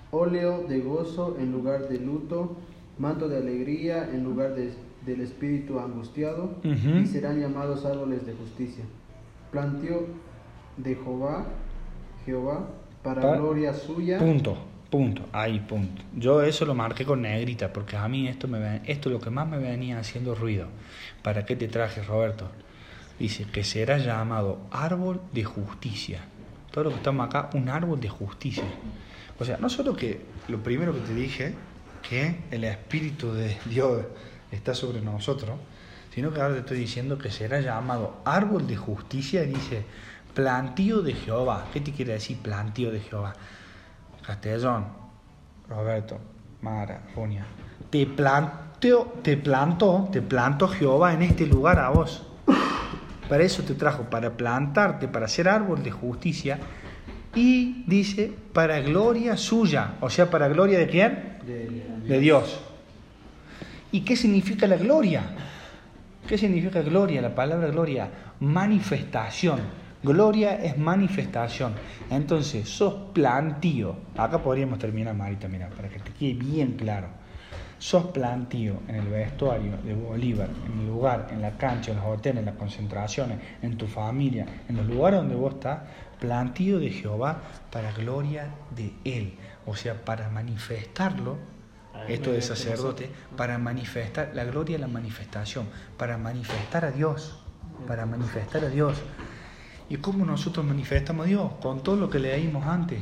óleo de gozo en lugar de luto, manto de alegría en lugar de- del espíritu angustiado, y serán llamados árboles de justicia. Planteo de Jehová, Jehová, para Pa- gloria suya. Punto, punto, ahí, punto. Yo eso lo marqué con negrita porque a mí esto, me, esto es lo que más me venía haciendo ruido. ¿Para qué te traje, Roberto? Dice que será llamado árbol de justicia. Todo lo que estamos acá, un árbol de justicia. O sea, no solo que lo primero que te dije, que el Espíritu de Dios está sobre nosotros, sino que ahora te estoy diciendo que será llamado árbol de justicia, dice plantío de Jehová. ¿Qué te quiere decir plantío de Jehová? Castellón, Roberto, Mara, Junia, te planteo, te plantó, te plantó Jehová en este lugar a vos. Para eso te trajo, para plantarte, para ser árbol de justicia. Y dice, para gloria suya. O sea, para gloria de quién? de- De Dios. ¿Y qué significa la gloria? ¿Qué significa gloria? La palabra gloria, manifestación. Gloria es manifestación. Entonces, sos plantío. Acá podríamos terminar, Marita, mira, para que te quede bien claro. Sos plantío en el vestuario de Bolívar, en el lugar, en la cancha, en los hoteles, en las concentraciones, en tu familia, en los lugares donde vos estás, plantío de Jehová para gloria de Él. O sea, para manifestarlo esto de sacerdote, para manifestar, la gloria es la manifestación, para manifestar a Dios, para manifestar a Dios. ¿Y cómo nosotros manifestamos a Dios? Con todo lo que leímos antes.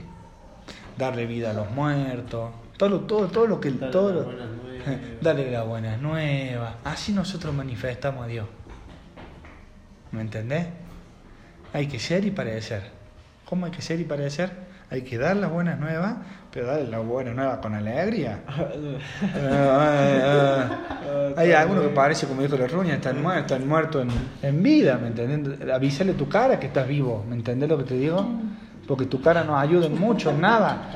Darle vida a los muertos, todo todo, todo lo que... Todo las lo- buenas nuevas. darle las buenas nuevas. Así nosotros manifestamos a Dios. ¿Me entendés? Hay que ser y parecer. ¿Cómo hay que ser y parecer? Hay que dar las buenas nuevas, pero darle las buenas nuevas con alegría. Ah, ah, ah. Hay algunos que parece, como dijo la ruña, están muertos, están muertos en, en vida, ¿me entendés? Avísale tu cara que estás vivo, ¿me entendés lo que te digo? Porque tu cara no ayuda en mucho, en nada.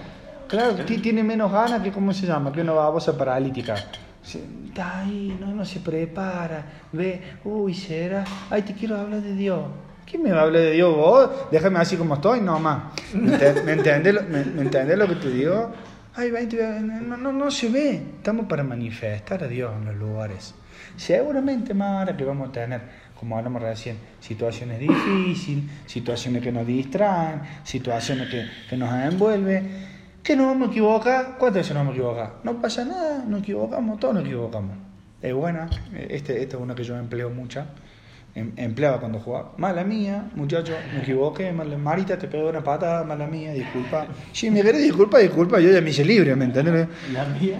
Claro, ti- tiene menos ganas que, ¿cómo se llama? Que una babosa paralítica. Está ahí, no, no se prepara, ve, uy, será, ay, te quiero hablar de Dios. ¿Quién me va a hablar de Dios? ¿Vos? Déjame así como estoy, no más. ¿Me, enten- me entendés, lo, me- me entendés lo que te digo? Ay, 20, no, no, no se ve. Estamos para manifestar a Dios en los lugares. Seguramente más ahora que vamos a tener, como hablamos recién, situaciones difíciles, situaciones que nos distraen, situaciones que, que nos envuelven. ¿Que nos vamos a equivocar? ¿Cuántas veces nos vamos a equivocar? No pasa nada, nos equivocamos, todos nos equivocamos. es buena. Este, esta es una que yo empleo mucha. Em- empleaba cuando jugaba. Mala mía, muchacho, me equivoqué. Mala, Marita, te pegó una patada, mala mía, disculpa. Si me querés disculpa, disculpa, yo ya me hice libre, ¿me entiendes? La mía.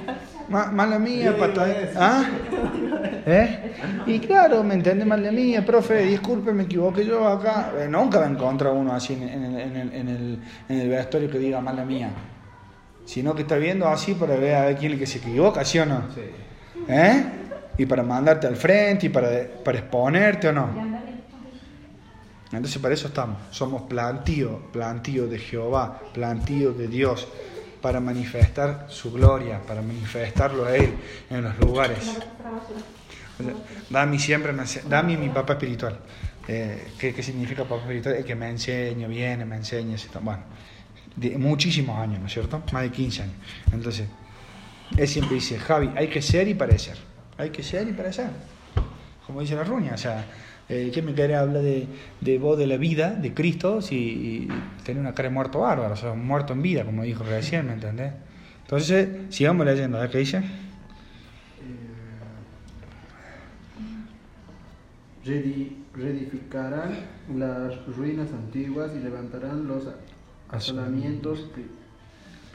Ma- mala mía, patada. ¿Ah? ¿Eh? Y claro, ¿me entiende? Mala mía, profe, disculpe, me equivoqué yo acá. Eh, nunca a encontrar uno así en, en el, en, el, en, el, en el vestuario que diga mala mía. Sino que está viendo así para ver a ver quién es el que se equivoca, ¿sí o no? Sí. ¿Eh? Y para mandarte al frente y para, para exponerte o no. Entonces para eso estamos. Somos plantío, plantío de Jehová, plantío de Dios, para manifestar su gloria, para manifestarlo a Él en los lugares. Dami siempre me Dami mi papá espiritual. Eh, ¿qué, qué significa papá espiritual? El que me enseña, viene, me enseña. Bueno, de muchísimos años, ¿no es cierto? Más de 15 años. Entonces, él siempre dice, Javi, hay que ser y parecer. Hay que ser y parecer. Como dice la ruña, o sea, eh, ¿quién me quiere hablar de, de vos, de la vida, de Cristo, si tiene una cara de muerto bárbaro, o sea, muerto en vida, como dijo recién, ¿me entendés? Entonces, sigamos leyendo, a ver qué dice. Reedificarán las ruinas antiguas y levantarán los asolamientos pri-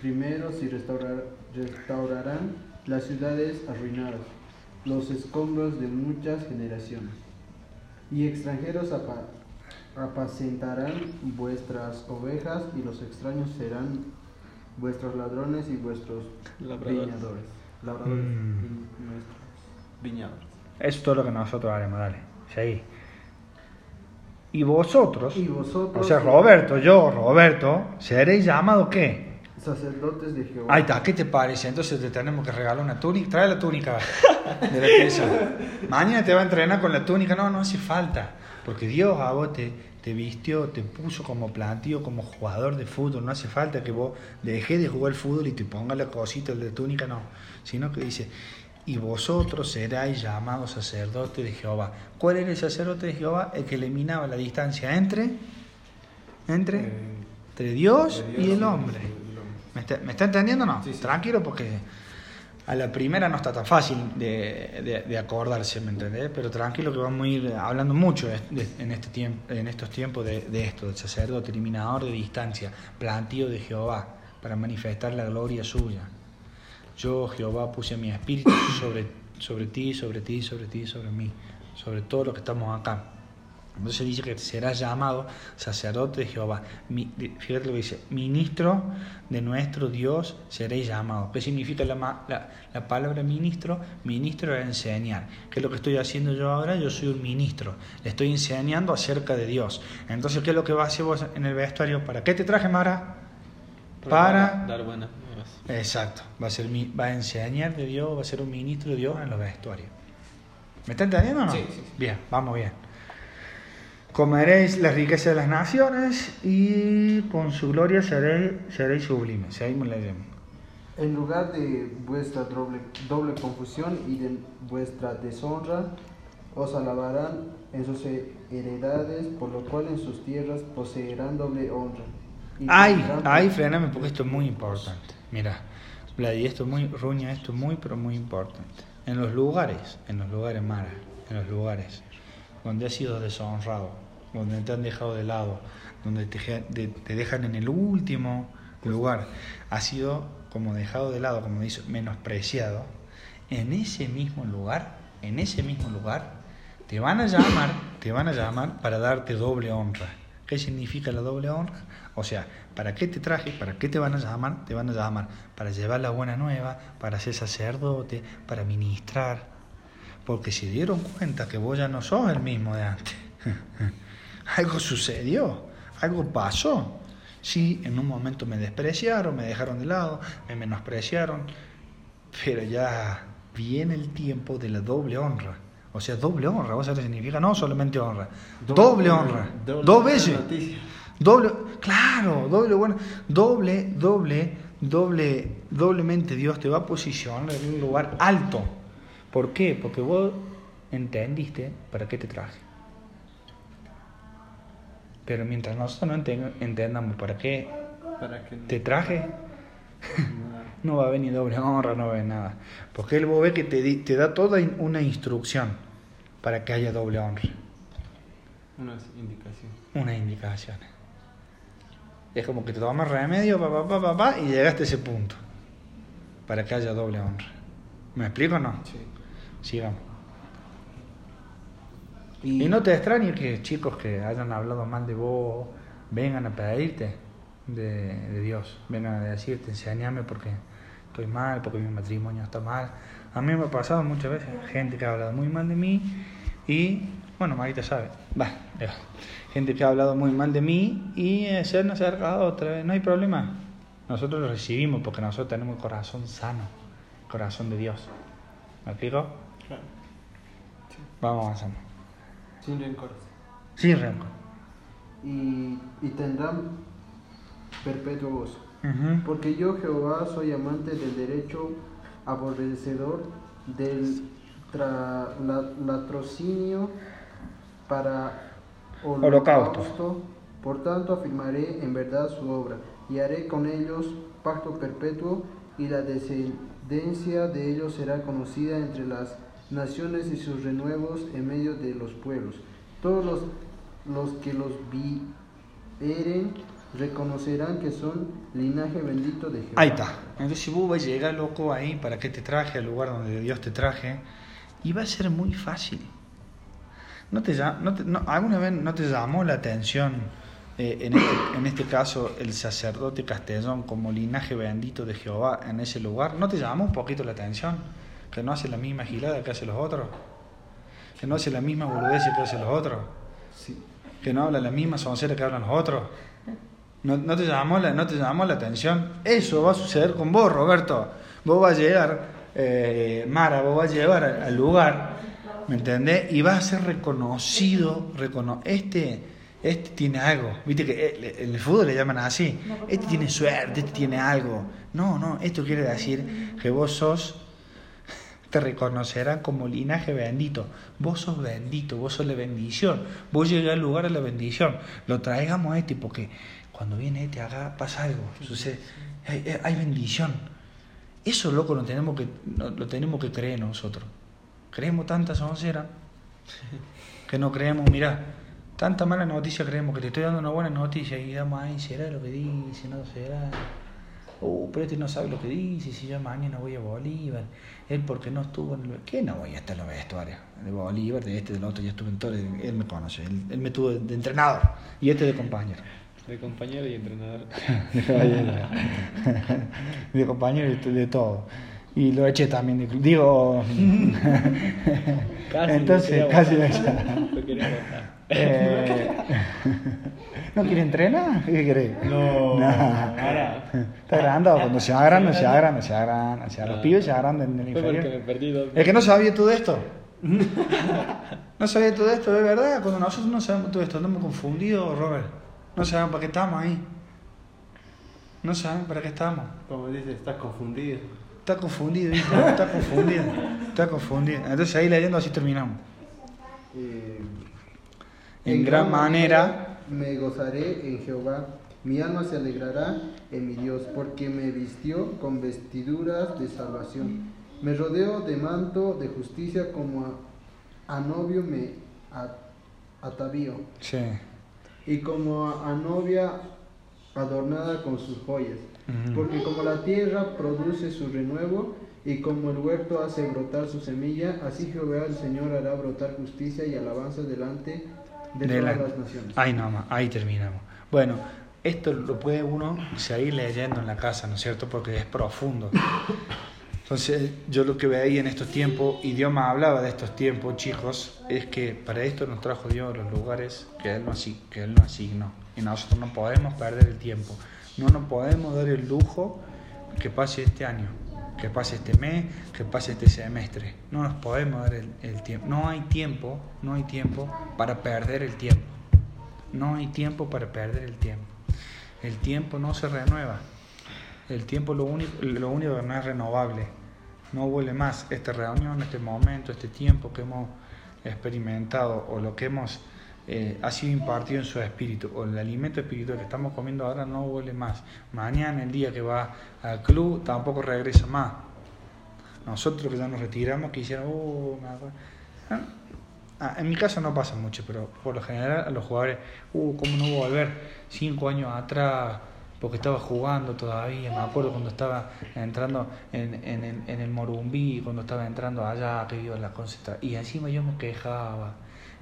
primeros y restaurar- restaurarán las ciudades arruinadas, los escombros de muchas generaciones. Y extranjeros apa- apacentarán vuestras ovejas y los extraños serán vuestros ladrones y vuestros Labradores. viñadores. Labradores Mm. y nuestros. Viñados. Eso es todo lo que nosotros haremos, dale. Seguí. Y vosotros, Y vosotros, o sea, Roberto, yo, Roberto, seréis llamados qué? Sacerdotes de Jehová. Ahí está, ¿qué te parece? Entonces te tenemos que regalar una túnica. Trae la túnica de la pieza. Mañana te va a entrenar con la túnica. No, no hace falta. Porque Dios a vos te, te vistió, te puso como plantío, como jugador de fútbol. No hace falta que vos dejes de jugar fútbol y te pongas la cosita de la túnica, no. Sino que dice, y vosotros seráis llamados sacerdotes de Jehová. ¿Cuál era el sacerdote de Jehová? El que eliminaba la distancia entre, entre, Eh, entre Dios y el hombre. ¿Me está, me está entendiendo o no? Sí, sí. Tranquilo porque a la primera no está tan fácil de, de- de acordarse, ¿me entendés? Pero tranquilo que vamos a ir hablando mucho de- en, este tiempo, en estos tiempos de, de esto, del sacerdote, eliminador de distancia, plantío de Jehová, para manifestar la gloria suya. Yo, Jehová, puse mi espíritu sobre, sobre ti, sobre ti, sobre ti, sobre mí, sobre todo lo que estamos acá. Entonces dice que serás llamado sacerdote de Jehová. Mi- fíjate lo que dice, ministro de nuestro Dios seréis llamados. ¿Qué significa la, ma- la- la palabra ministro? Ministro es enseñar. ¿Qué es lo que estoy haciendo yo ahora? Yo soy un ministro. Le estoy enseñando acerca de Dios. Entonces, ¿qué es lo que va a hacer vos en el vestuario? ¿Para qué te traje, Mara? Para... dar buenas. Exacto. Va a, ser, va a enseñar de Dios, va a ser un ministro de Dios en los vestuarios. ¿Me está entendiendo o no? Sí, sí, sí. Bien, vamos bien. Comeréis la riqueza de las naciones y con su gloria seréis, seréis sublimes. Seguimos leyendo. En lugar de vuestra doble, doble confusión y de vuestra deshonra, os alabarán en sus heredades, por lo cual en sus tierras poseerán doble honra. Ay, ay, frename porque esto es muy importante. Mira, Vladi, esto es muy, Ruña, esto es muy, pero muy importante. En los lugares, en los lugares, Mara, en los lugares donde has sido deshonrado, donde te han dejado de lado, donde te, dejan en el último lugar, has sido como dejado de lado, como dice, menospreciado, en ese mismo lugar, en ese mismo lugar, te van a llamar, te van a llamar para darte doble honra. ¿Qué significa la doble honra? O sea, ¿para qué te traje? ¿Para qué te van a llamar? Te van a llamar para llevar la buena nueva, para ser sacerdote, para ministrar. Porque se dieron cuenta que vos ya no sos el mismo de antes. algo sucedió, algo pasó. Sí, en un momento me despreciaron, me dejaron de lado, me menospreciaron, pero ya viene el tiempo de la doble honra. O sea, doble honra, ¿vos sabés qué significa? No solamente honra, doble, honra, doble dos veces. Doble, claro, doble bueno, doble, doble, doble, doblemente Dios te va a posicionar en un lugar alto. ¿Por qué? Porque vos entendiste para qué te traje. Pero mientras nosotros no enten- entendamos para qué Para que te traje, no va a haber ni doble honra, no va a haber nada. Porque él vos ves que te, te da toda una instrucción para que haya doble honra, Una indicación. una indicación. Es como que te tomas remedio, pa, pa, pa, pa, pa, y llegaste a ese punto, para que haya doble honra. ¿Me explico o no? Sí. Sigamos. Y no te extrañe que chicos que hayan hablado mal de vos vengan a pedirte de, de Dios, vengan a decirte, enséñame porque estoy mal, porque mi matrimonio está mal. A mí me ha pasado muchas veces gente que ha hablado muy mal de mí y, bueno, Marita sabe, va, gente que ha hablado muy mal de mí y eh, se han acercado otra vez, no hay problema. Nosotros lo recibimos porque nosotros tenemos el corazón sano, el corazón de Dios. ¿Me explico? Claro. Vamos avanzando. Sin rencores. Sin rencor. y, y tendrán perpetuo gozo. Porque yo, Jehová, soy amante del derecho, aborrecedor del tra- la- latrocinio para Holocausto. Por tanto, afirmaré en verdad su obra y haré con ellos pacto perpetuo y la descendencia de ellos será conocida entre las naciones y sus renuevos en medio de los pueblos. Todos los, los que los vieren reconocerán que son linaje bendito de Jehová. Ahí está. Entonces, si vos vas a llegar loco ahí, ¿para qué te traje? Al lugar donde Dios te traje. Y va a ser muy fácil. ¿No te, no te- no- ¿Alguna vez no te llamó la atención, eh, en, este, en este caso, el sacerdote Castellón como linaje bendito de Jehová en ese lugar? ¿No te llamó un poquito la atención? Que no hace la misma gilada que hacen los otros. Que no hace la misma boludez que hacen los otros. Sí. que no habla la misma soncera que hablan los otros. ¿No, no te llamó la, ¿No te llamó la atención? Eso va a suceder con vos, Roberto. Vos vas a llegar, eh, Mara, vos vas a llegar al, al lugar, ¿me entendés? Y vas a ser reconocido, recono este, este tiene algo. Viste que eh, en el fútbol le llaman así. Este tiene suerte, este tiene algo. No, no, esto quiere decir que vos sos te reconocerán como linaje bendito. Vos sos bendito, vos sos la bendición. Vos llegás al lugar de la bendición. Lo traigamos a este porque cuando viene este acá pasa algo. Sucede, hay, hay bendición. Eso, loco, lo tenemos que, lo, tenemos que creer nosotros. Creemos tanta soncera que no creemos, mirá, tanta mala noticia creemos que te estoy dando una buena noticia y damos ahí, será lo que dice, no será. Uh, pero este no sabe lo que dice, si yo mañana voy a Bolívar, él porque no estuvo en el... ¿Qué no voy a estar en los vestuarios? De Bolívar, de este, del otro, ya estuve en todo, él me conoce, él, él me tuvo de entrenador y este de compañero. De compañero y entrenador. de compañero y de todo. Y lo eché también, de- digo... Casi Entonces, lo casi lo botar. eché. Lo. Eh, ¿No quiere entrenar? ¿Qué querés? No, Nah. ahora. Está agrandado, cuando se agranda, se agranda, se agranda. Se agranda. Los No. pibes se agrandan en el me inferior. perdí dos Es que no sabía todo esto. No sabía todo esto, es verdad. Cuando nosotros no sabemos todo esto, andamos confundidos, Robert. No sabemos para qué estamos ahí. No saben para qué estamos. Como dices, estás confundido. Está confundido, hijo, está confundido. Está confundido. Entonces ahí leyendo así terminamos. Eh, En gran manera me gozaré en Jehová, mi alma se alegrará en mi Dios, porque me vistió con vestiduras de salvación. Me rodeo de manto de justicia como a, a novio me atavío, Sí. y como a, a novia adornada con sus joyas. Porque como la tierra produce su renuevo, y como el huerto hace brotar su semilla, así Jehová el Señor hará brotar justicia y alabanza delante de, De todas la- las naciones. Ahí nomás, ahí terminamos. Bueno, esto lo puede uno seguir leyendo en la casa, ¿no es cierto? Porque es profundo. Entonces, yo lo que veía en estos tiempos, y Dios hablaba de estos tiempos, chicos, es que para esto nos trajo Dios los lugares que Él, nos, asi- que Él nos asignó. Y nosotros no podemos perder el tiempo. No nos podemos dar el lujo que pase este año, que pase este mes, que pase este semestre. No nos podemos dar el, tiempo. No hay tiempo, no hay tiempo para perder el tiempo. No hay tiempo para perder el tiempo. El tiempo no se renueva. El tiempo lo único, lo único que no es renovable. No vuelve más. Esta reunión, este momento, este tiempo que hemos experimentado o lo que hemos eh, ha sido impartido en su espíritu, o el alimento espiritual que estamos comiendo ahora no vuelve más. Mañana, el día que va al club, tampoco regresa más. Nosotros que ya nos retiramos, uh, me acuerdo". Ah, ah, en mi caso no pasa mucho, pero por lo general a los jugadores, uh, ¿cómo no volver cinco años atrás? Porque estaba jugando todavía, me acuerdo cuando estaba entrando en, el- Morumbí, cuando estaba entrando allá, que iba a la concentración, y encima yo me quejaba.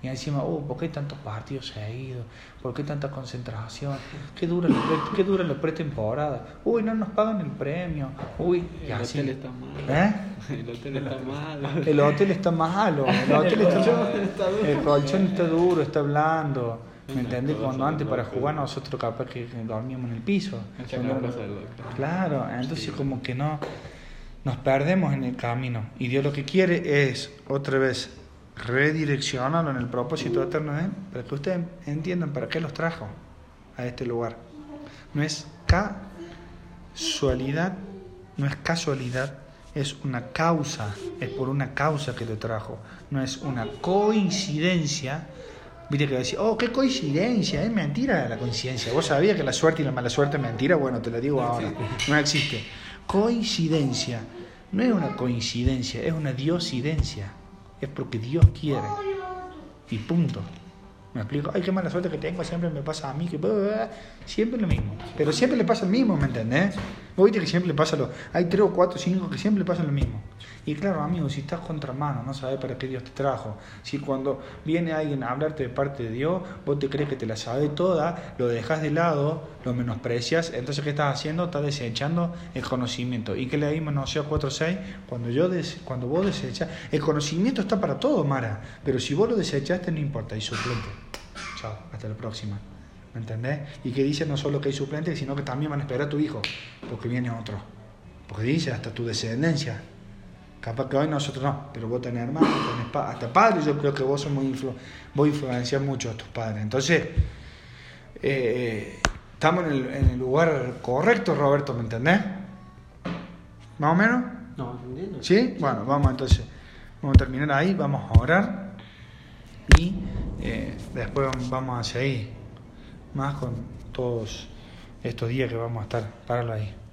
Y encima, uh, ¿por qué tantos partidos seguidos? ¿Por qué tanta concentración? ¿Qué dura la, pre- qué dura la pretemporada? Uy, no nos pagan el premio. Uy, El así. hotel está mal. ¿Eh? El hotel está mal. El hotel está malo, el hotel está, el colchón está duro, está blando. ¿Me entendés? Cuando antes para jugar nosotros capaz que dormíamos en el piso. Claro, entonces como que no nos perdemos en el camino. Y Dios lo que quiere es otra vez redireccionarlo en el propósito eterno de para que ustedes entiendan para qué los trajo a este lugar. No es casualidad, no es casualidad, es una causa, es por una causa que lo trajo, no es una coincidencia. Viste que va decir, oh, qué coincidencia, es mentira la coincidencia. ¿Vos sabías que la suerte y la mala suerte es mentira? Bueno, te lo digo ahora, no existe. Coincidencia, no es una coincidencia, es una diosidencia. Es porque Dios quiere. Y punto. ¿Me explico? Ay, qué mala suerte que tengo, siempre me pasa a mí, que siempre lo mismo. Pero siempre le pasa lo mismo, ¿me entendés? Vos viste que siempre pasa lo... Hay tres o cuatro, cinco que siempre le pasa lo mismo. Y claro, amigo, si estás contra mano, no sabes para qué Dios te trajo. Si cuando viene alguien a hablarte de parte de Dios, vos te crees que te la sabes toda, lo dejas de lado, lo menosprecias, entonces ¿qué estás haciendo? Estás desechando el conocimiento. ¿Y qué le dimos en Oseo 4.6? Cuando, yo des- cuando vos desechas, el conocimiento está para todo, Mara, pero si vos lo desechaste no importa, y suplente. Chao, hasta la próxima. ¿Me entendés? Y que dice no solo que hay suplentes, sino que también van a esperar a tu hijo, porque viene otro. Porque dice hasta tu descendencia. Capaz que hoy nosotros no, pero vos tenés hermanos, tenés pa- hasta padres, yo creo que vos sos muy influ vos influencias mucho a tus padres. Entonces, eh, estamos en el, en el lugar correcto, Roberto, ¿me entendés? ¿Más o menos? No, entendiendo. ¿Sí? Bueno, vamos entonces. Vamos a terminar ahí, vamos a orar y eh, después vamos a seguir más con todos estos días que vamos a estar. Páralo ahí.